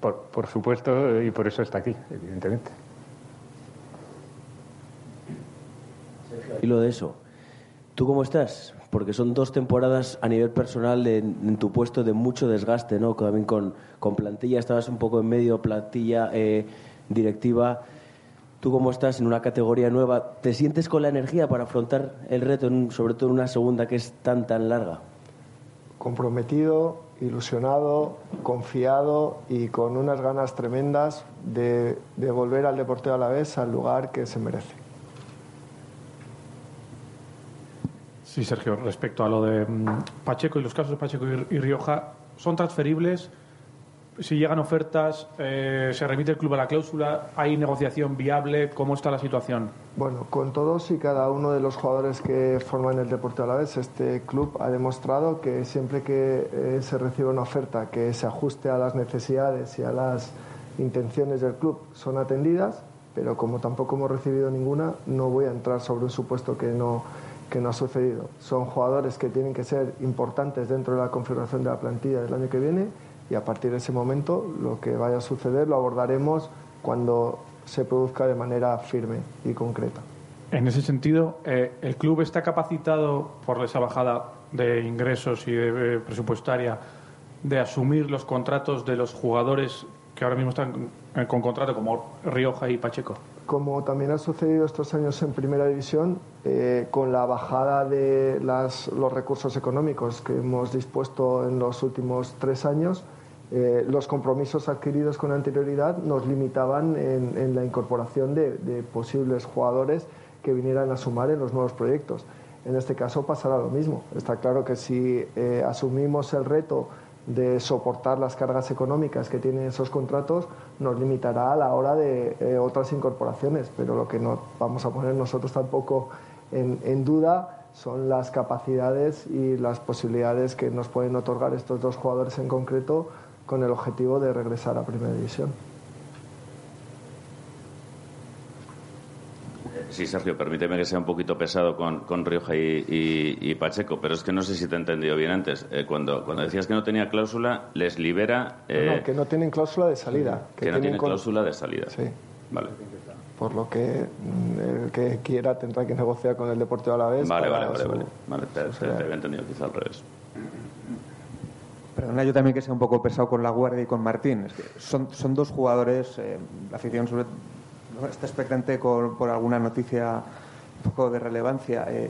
Por, por supuesto, y por eso está aquí, evidentemente.
Y lo de eso. ¿Tú cómo estás? Porque son dos temporadas a nivel personal de, en tu puesto de mucho desgaste, ¿no? También con, con plantilla, estabas un poco en medio, plantilla eh, directiva. ¿Tú cómo estás en una categoría nueva? ¿Te sientes con la energía para afrontar el reto, en, sobre todo en una segunda que es tan, tan larga?
Comprometido, ilusionado, confiado y con unas ganas tremendas de, de volver al Deportivo a la vez al lugar que se merece.
Sí, Sergio, respecto a lo de um, Pacheco y los casos de Pacheco y Rioja, ¿son transferibles? Si llegan ofertas, eh, se remite el club a la cláusula, ¿hay negociación viable? ¿Cómo está la situación?
Bueno, con todos y cada uno de los jugadores que forman el Deporte a la vez, este club ha demostrado que siempre que eh, se recibe una oferta que se ajuste a las necesidades y a las intenciones del club, son atendidas, pero como tampoco hemos recibido ninguna, no voy a entrar sobre un supuesto que no que no ha sucedido. Son jugadores que tienen que ser importantes dentro de la configuración de la plantilla del año que viene y a partir de ese momento lo que vaya a suceder lo abordaremos cuando se produzca de manera firme y concreta.
En ese sentido, eh, ¿el club está capacitado por esa bajada de ingresos y de, eh, presupuestaria de asumir los contratos de los jugadores que ahora mismo están con contrato como Rioja y Pacheco?
como también ha sucedido estos años en Primera División, eh, con la bajada de las, los recursos económicos que hemos dispuesto en los últimos tres años, eh, los compromisos adquiridos con anterioridad nos limitaban en, la incorporación de, posibles jugadores que vinieran a sumar en los nuevos proyectos. En este caso pasará lo mismo. Está claro que si eh, asumimos el reto de soportar las cargas económicas que tienen esos contratos nos limitará a la hora de eh, otras incorporaciones, pero lo que no vamos a poner nosotros tampoco en, duda son las capacidades y las posibilidades que nos pueden otorgar estos dos jugadores en concreto con el objetivo de regresar a Primera División.
Sí, Sergio, permíteme que sea un poquito pesado con, con Rioja y, y, y, Pacheco, pero es que no sé si te he entendido bien antes. Eh, cuando, cuando decías que no tenía cláusula, les libera.
Eh, no, no, que no tienen cláusula de salida.
Que, que no tienen cláusula de salida.
Sí.
Vale.
por lo que mm, el que quiera tendrá que negociar con el Deportivo a la vez.
Vale, vale, vale, vale. Vale, te, te- te había entendido quizá al revés.
Perdona yo también que sea un poco pesado con La Guardia y con Martín. Es que son, son dos jugadores, eh, la afición sobre, está expectante con- por alguna noticia un poco de relevancia. Eh,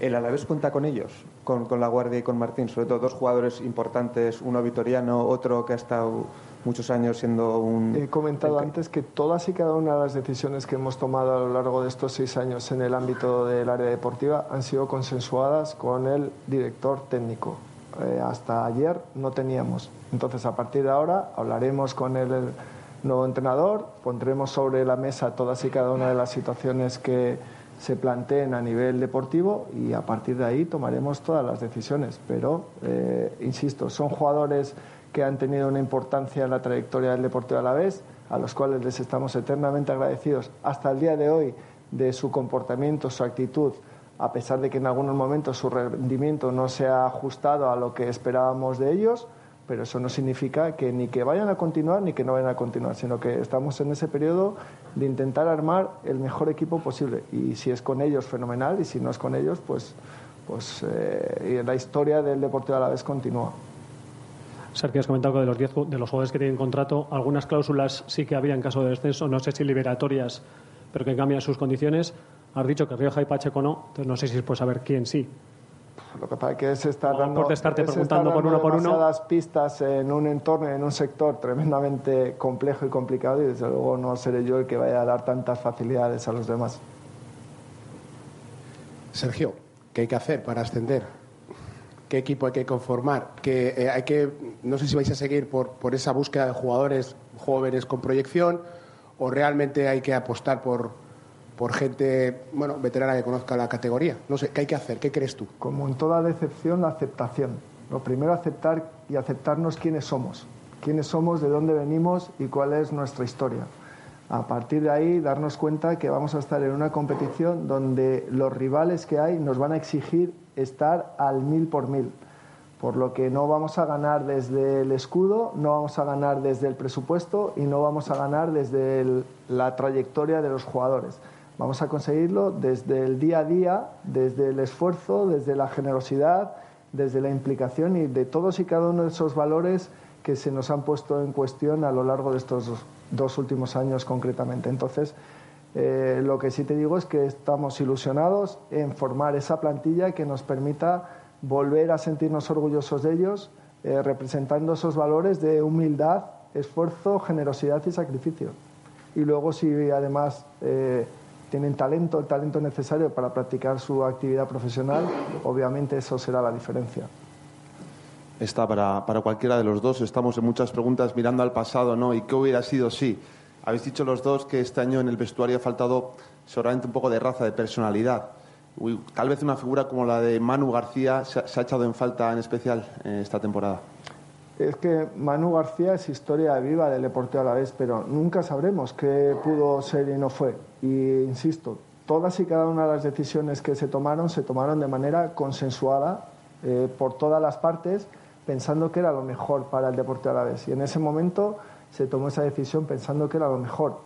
el Alavés cuenta con ellos, con, con La Guardia y con Martín, sobre todo dos jugadores importantes, uno vitoriano, otro que ha estado muchos años siendo un...
He comentado antes que todas y cada una de las decisiones que hemos tomado a lo largo de estos seis años en el ámbito del área deportiva han sido consensuadas con el director técnico. Eh, hasta ayer no teníamos. Entonces, a partir de ahora hablaremos con el, nuevo entrenador, pondremos sobre la mesa todas y cada una de las situaciones que se planteen a nivel deportivo y a partir de ahí tomaremos todas las decisiones. Pero, eh, insisto, son jugadores que han tenido una importancia en la trayectoria del Deportivo Alavés, a los cuales les estamos eternamente agradecidos hasta el día de hoy de su comportamiento, su actitud, a pesar de que en algunos momentos su rendimiento no se ha ajustado a lo que esperábamos de ellos, pero eso no significa que ni que vayan a continuar ni que no vayan a continuar, sino que estamos en ese periodo de intentar armar el mejor equipo posible. Y si es con ellos, fenomenal, y si no es con ellos, pues, pues eh, la historia del Deportivo Alavés continúa.
Sergio, has comentado que de los 10 ju- de los jugadores que tienen contrato, algunas cláusulas sí que había en caso de descenso, no sé si liberatorias, pero que cambian sus condiciones. Has dicho que Rioja y Pacheco no, entonces no sé si puedes saber quién sí.
Lo que pasa es que es estar
No,
dando,
por estarte
es
preguntando
estar
por uno por uno.
pistas en un entorno, en un sector tremendamente complejo y complicado y desde luego no seré yo el que vaya a dar tantas facilidades a los demás.
Sergio, ¿qué hay que hacer para ascender? ¿Qué equipo hay que conformar? ¿Qué, eh, hay que, no sé si vais a seguir por, por esa búsqueda de jugadores jóvenes con proyección o realmente hay que apostar por, por gente bueno, veterana que conozca la categoría. No sé, ¿qué hay que hacer? ¿Qué crees tú?
Como en toda decepción, la aceptación. Lo primero, aceptar y aceptarnos quiénes somos. Quiénes somos, de dónde venimos y cuál es nuestra historia. A partir de ahí, darnos cuenta que vamos a estar en una competición donde los rivales que hay nos van a exigir estar al mil por mil. Por lo que no vamos a ganar desde el escudo, no vamos a ganar desde el presupuesto y no vamos a ganar desde el- la trayectoria de los jugadores. Vamos a conseguirlo desde el día a día, desde el esfuerzo, desde la generosidad, desde la implicación y de todos y cada uno de esos valores que se nos han puesto en cuestión a lo largo de estos dos, últimos años concretamente. Entonces, eh, lo que sí te digo es que estamos ilusionados en formar esa plantilla que nos permita volver a sentirnos orgullosos de ellos, eh, representando esos valores de humildad, esfuerzo, generosidad y sacrificio. Y luego, si además eh, tienen talento, el talento necesario para practicar su actividad profesional, obviamente eso será la diferencia.
Está para, para cualquiera de los dos. Estamos en muchas preguntas mirando al pasado, ¿no? ¿Y qué hubiera sido si? Habéis dicho los dos que este año en el vestuario ha faltado seguramente un poco de raza, de personalidad. Tal vez una figura como la de Manu García se, ha- echado en falta en especial en esta temporada.
Es que Manu García es historia viva del Deportivo a la vez, pero nunca sabremos qué pudo ser y no fue. Y insisto, todas y cada una de las decisiones que se tomaron se tomaron de manera consensuada eh, por todas las partes, pensando que era lo mejor para el Deportivo a la vez. Y en ese momento se tomó esa decisión pensando que era lo mejor.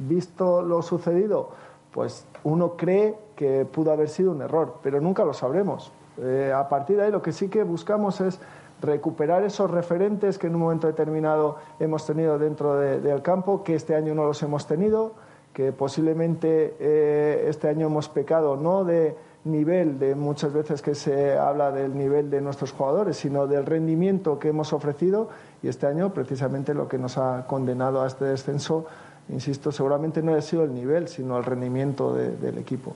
Visto lo sucedido, pues uno cree que pudo haber sido un error, pero nunca lo sabremos. Eh, a partir de ahí lo que sí que buscamos es recuperar esos referentes que en un momento determinado hemos tenido dentro de- del campo, que este año no los hemos tenido, que posiblemente eh, este año hemos pecado no de nivel, de muchas veces que se habla del nivel de nuestros jugadores, sino del rendimiento que hemos ofrecido y este año precisamente lo que nos ha condenado a este descenso, insisto, seguramente no ha sido el nivel, sino el rendimiento de- del equipo.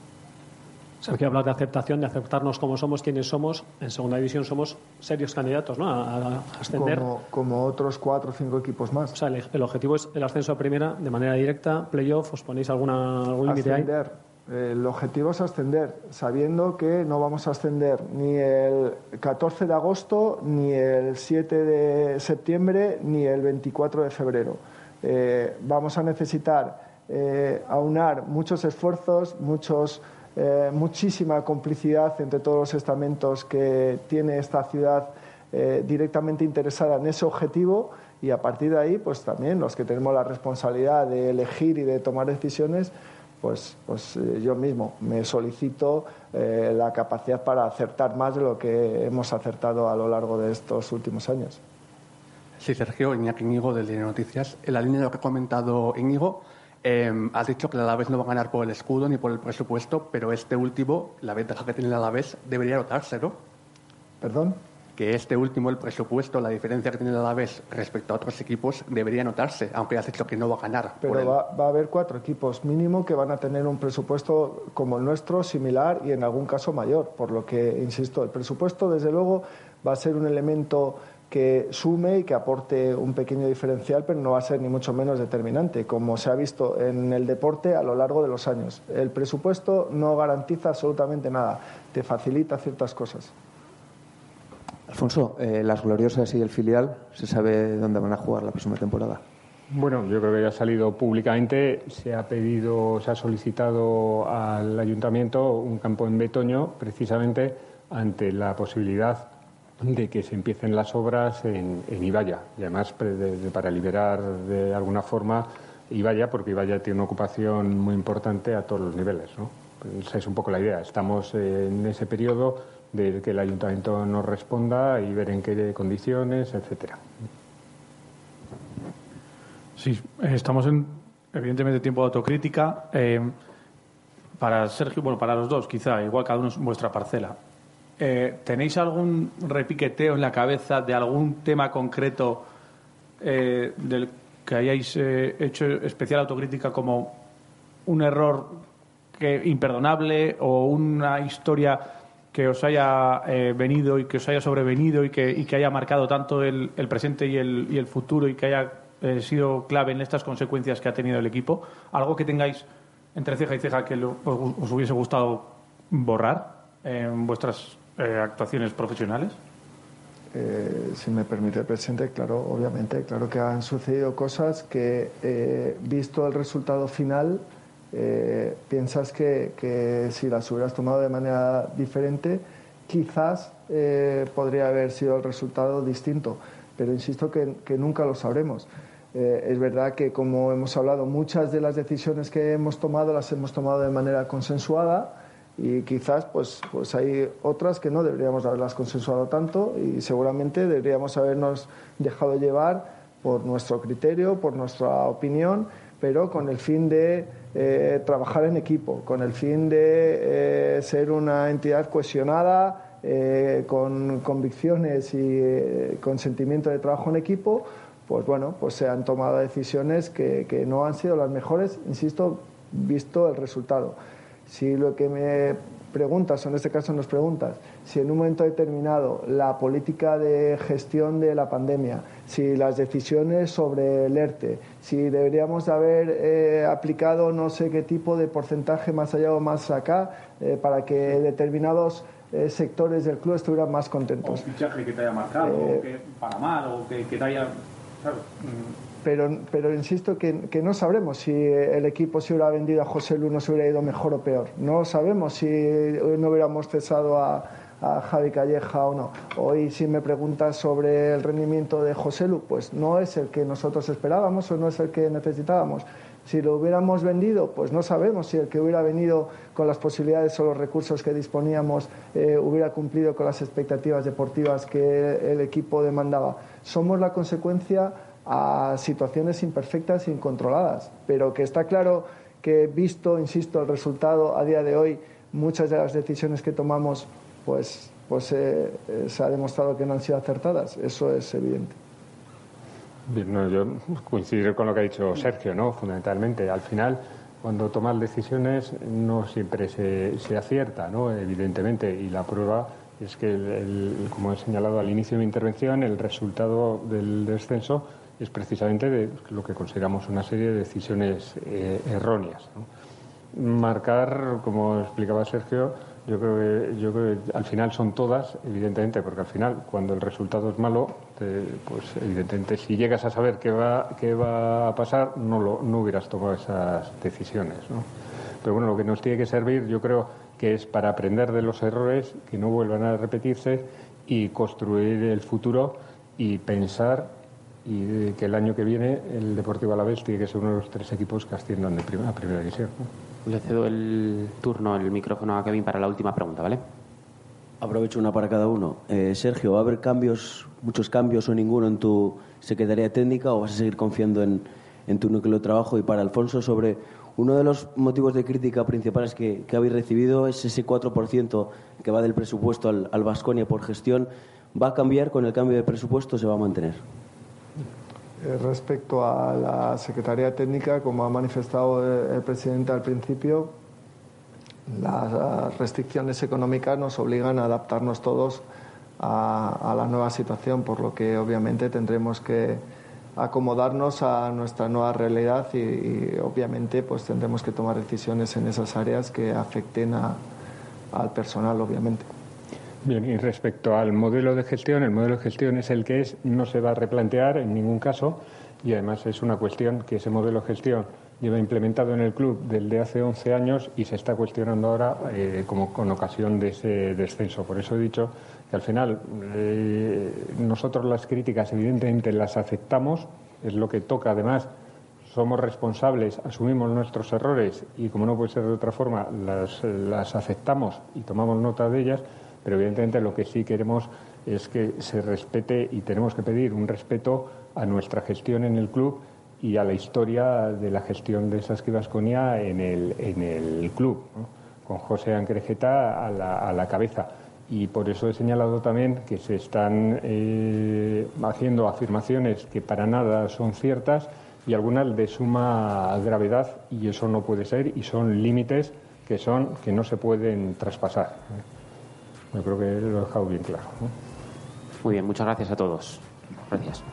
Sergio, hablas de aceptación, de aceptarnos como somos, quienes somos. En segunda división somos serios candidatos ¿no? a, a ascender.
Como, como otros cuatro o cinco equipos más.
O sea, el, el objetivo es el ascenso a primera de manera directa, playoff. ¿Os ponéis alguna, algún límite ahí?
ascender. El objetivo es ascender, sabiendo que no vamos a ascender ni el 14 de agosto, ni el 7 de septiembre, ni el 24 de febrero. Eh, vamos a necesitar eh, aunar muchos esfuerzos, muchos, eh, muchísima complicidad entre todos los estamentos que tiene esta ciudad eh, directamente interesada en ese objetivo y a partir de ahí, pues también los que tenemos la responsabilidad de elegir y de tomar decisiones, pues, pues eh, yo mismo me solicito la capacidad para acertar más de lo que hemos acertado a lo largo de estos últimos años.
Sí, Sergio, Iñaki Íñigo de Línea Noticias. En la línea de lo que ha comentado Íñigo, eh, has dicho que el Alavés no va a ganar por el escudo ni por el presupuesto, pero este último, la ventaja que tiene el Alavés, debería notarse, ¿no?
¿Perdón?
Que este último, el presupuesto, la diferencia que tiene el Alavés respecto a otros equipos, debería notarse, aunque has dicho que no va a ganar.
Pero
por el-
va, va a haber cuatro equipos mínimo que van a tener un presupuesto como el nuestro, similar y en algún caso mayor. Por lo que, insisto, el presupuesto, desde luego, va a ser un elemento que sume y que aporte un pequeño diferencial, pero no va a ser ni mucho menos determinante, como se ha visto en el deporte a lo largo de los años. El presupuesto no garantiza absolutamente nada, te facilita ciertas cosas.
Alfonso, eh, las gloriosas y el filial, ¿se sabe dónde van a jugar la próxima temporada?
Bueno, yo creo que ya ha salido públicamente, se ha pedido, se ha solicitado al ayuntamiento un campo en Betoño, precisamente ante la posibilidad de que se empiecen las obras en, en Ibaya. Y además para liberar de alguna forma Ibaya, porque Ibaya tiene una ocupación muy importante a todos los niveles. ¿no? Esa es un poco la idea. Estamos en ese periodo de que el ayuntamiento nos responda y ver en qué condiciones, etcétera.
Sí, estamos en, evidentemente, tiempo de autocrítica. Eh, para Sergio, bueno, para los dos, quizá, igual cada uno en vuestra parcela. Eh, ¿Tenéis algún repiqueteo en la cabeza de algún tema concreto eh, del que hayáis eh, hecho especial autocrítica como un error imperdonable o una historia que os haya venido y que os haya sobrevenido y que, haya marcado tanto el, presente y el, y el futuro y que haya sido clave en estas consecuencias que ha tenido el equipo? ¿Algo que tengáis entre ceja y ceja que lo- os hubiese gustado borrar en vuestras eh, actuaciones profesionales?
Eh, si me permite el claro, obviamente, claro que han sucedido cosas que, eh, visto el resultado final, eh, piensas que, que si las hubieras tomado de manera diferente, quizás eh, podría haber sido el resultado distinto, pero insisto que, que nunca lo sabremos. Es verdad que, como hemos hablado, muchas de las decisiones que hemos tomado las hemos tomado de manera consensuada y quizás pues, pues hay otras que no deberíamos haberlas consensuado tanto y seguramente deberíamos habernos dejado llevar por nuestro criterio, por nuestra opinión, pero con el fin de eh, trabajar en equipo, con el fin de eh, ser una entidad cohesionada, eh, con convicciones y con sentimiento de trabajo en equipo, pues bueno, pues se han tomado decisiones que no han sido las mejores, insisto, visto el resultado. Si lo que me preguntas, o en este caso nos preguntas, si en un momento determinado la política de gestión de la pandemia, si las decisiones sobre el ERTE, si deberíamos de haber eh, aplicado no sé qué tipo de porcentaje más allá o más acá eh, para que determinados eh, sectores del club estuvieran más contentos.
fichaje que te haya marcado, o que para mal, o que, que te haya. ¿sabes?
Pero, pero insisto que, que no sabremos si el equipo se hubiera vendido a José Lu no se hubiera ido mejor o peor. No sabemos si no hubiéramos cesado a, a Javi Calleja o no. Hoy si me preguntas sobre el rendimiento de José Lu, pues no es el que nosotros esperábamos o no es el que necesitábamos. Si lo hubiéramos vendido, pues no sabemos si el que hubiera venido con las posibilidades o los recursos que disponíamos eh, hubiera cumplido con las expectativas deportivas que el equipo demandaba. Somos la consecuencia a situaciones imperfectas e incontroladas, pero que está claro que visto, insisto, el resultado a día de hoy, muchas de las decisiones que tomamos, pues, pues eh, eh, se ha demostrado que no han sido acertadas. Eso es evidente.
Bien, no, yo coincidiré con lo que ha dicho Sergio, ¿no? Fundamentalmente, al final, cuando tomas decisiones no siempre se, se acierta, ¿no? Evidentemente, y la prueba es que, el- el- como he señalado al inicio de mi intervención, el resultado del descenso es precisamente de lo que consideramos una serie de decisiones eh, erróneas. Marcar, como explicaba Sergio, yo creo, que, yo creo al final son todas, evidentemente, porque al final, cuando el resultado es malo, pues evidentemente, si llegas a saber qué va, qué va a pasar, no, lo, no hubieras tomado esas decisiones. ¿no? Pero bueno, lo que nos tiene que servir, yo creo que es para aprender de los errores, que no vuelvan a repetirse y construir el futuro y pensar y que el año que viene el Deportivo Alavés tiene que ser uno de los tres equipos que asciendan de primera, a primera división.
Le cedo el turno, el micrófono a Kevin para la última pregunta, ¿vale?
Aprovecho una para cada uno. Eh, Sergio, ¿va a haber cambios, muchos cambios o ninguno en tu Secretaría Técnica o vas a seguir confiando en, en tu núcleo de trabajo? Y para Alfonso, sobre uno de los motivos de crítica principales que, que habéis recibido es ese 4% que va del presupuesto al Vasconia por gestión. ¿Va a cambiar con el cambio de presupuesto o se va a mantener?
Eh, respecto a la Secretaría Técnica, como ha manifestado el presidente al principio, las restricciones económicas nos obligan a adaptarnos todos a, la nueva situación, por lo que obviamente tendremos que acomodarnos a nuestra nueva realidad y, obviamente pues tendremos que tomar decisiones en esas áreas que afecten al personal, obviamente.
Bien, y respecto al modelo de gestión, el modelo de gestión es el que es, no se va a replantear en ningún caso y además es una cuestión que ese modelo de gestión lleva implementado en el club desde hace 11 años y se está cuestionando ahora eh, como con ocasión de ese descenso. Por eso he dicho que al final eh, nosotros las críticas evidentemente las aceptamos, es lo que toca además. Somos responsables, asumimos nuestros errores y, como no puede ser de otra forma, las, las aceptamos y tomamos nota de ellas, pero evidentemente lo que sí queremos es que se respete y tenemos que pedir un respeto a nuestra gestión en el club y a la historia de la gestión de Saskia Vasconia en el, en el club, con José Ancrejeta a la, a la, cabeza. Y por eso he señalado también que se están eh, haciendo afirmaciones que para nada son ciertas y algunas de suma gravedad y eso no puede ser y son límites que son que no se pueden traspasar. Yo creo que lo he dejado bien claro.
Muy bien, muchas gracias a todos. Gracias.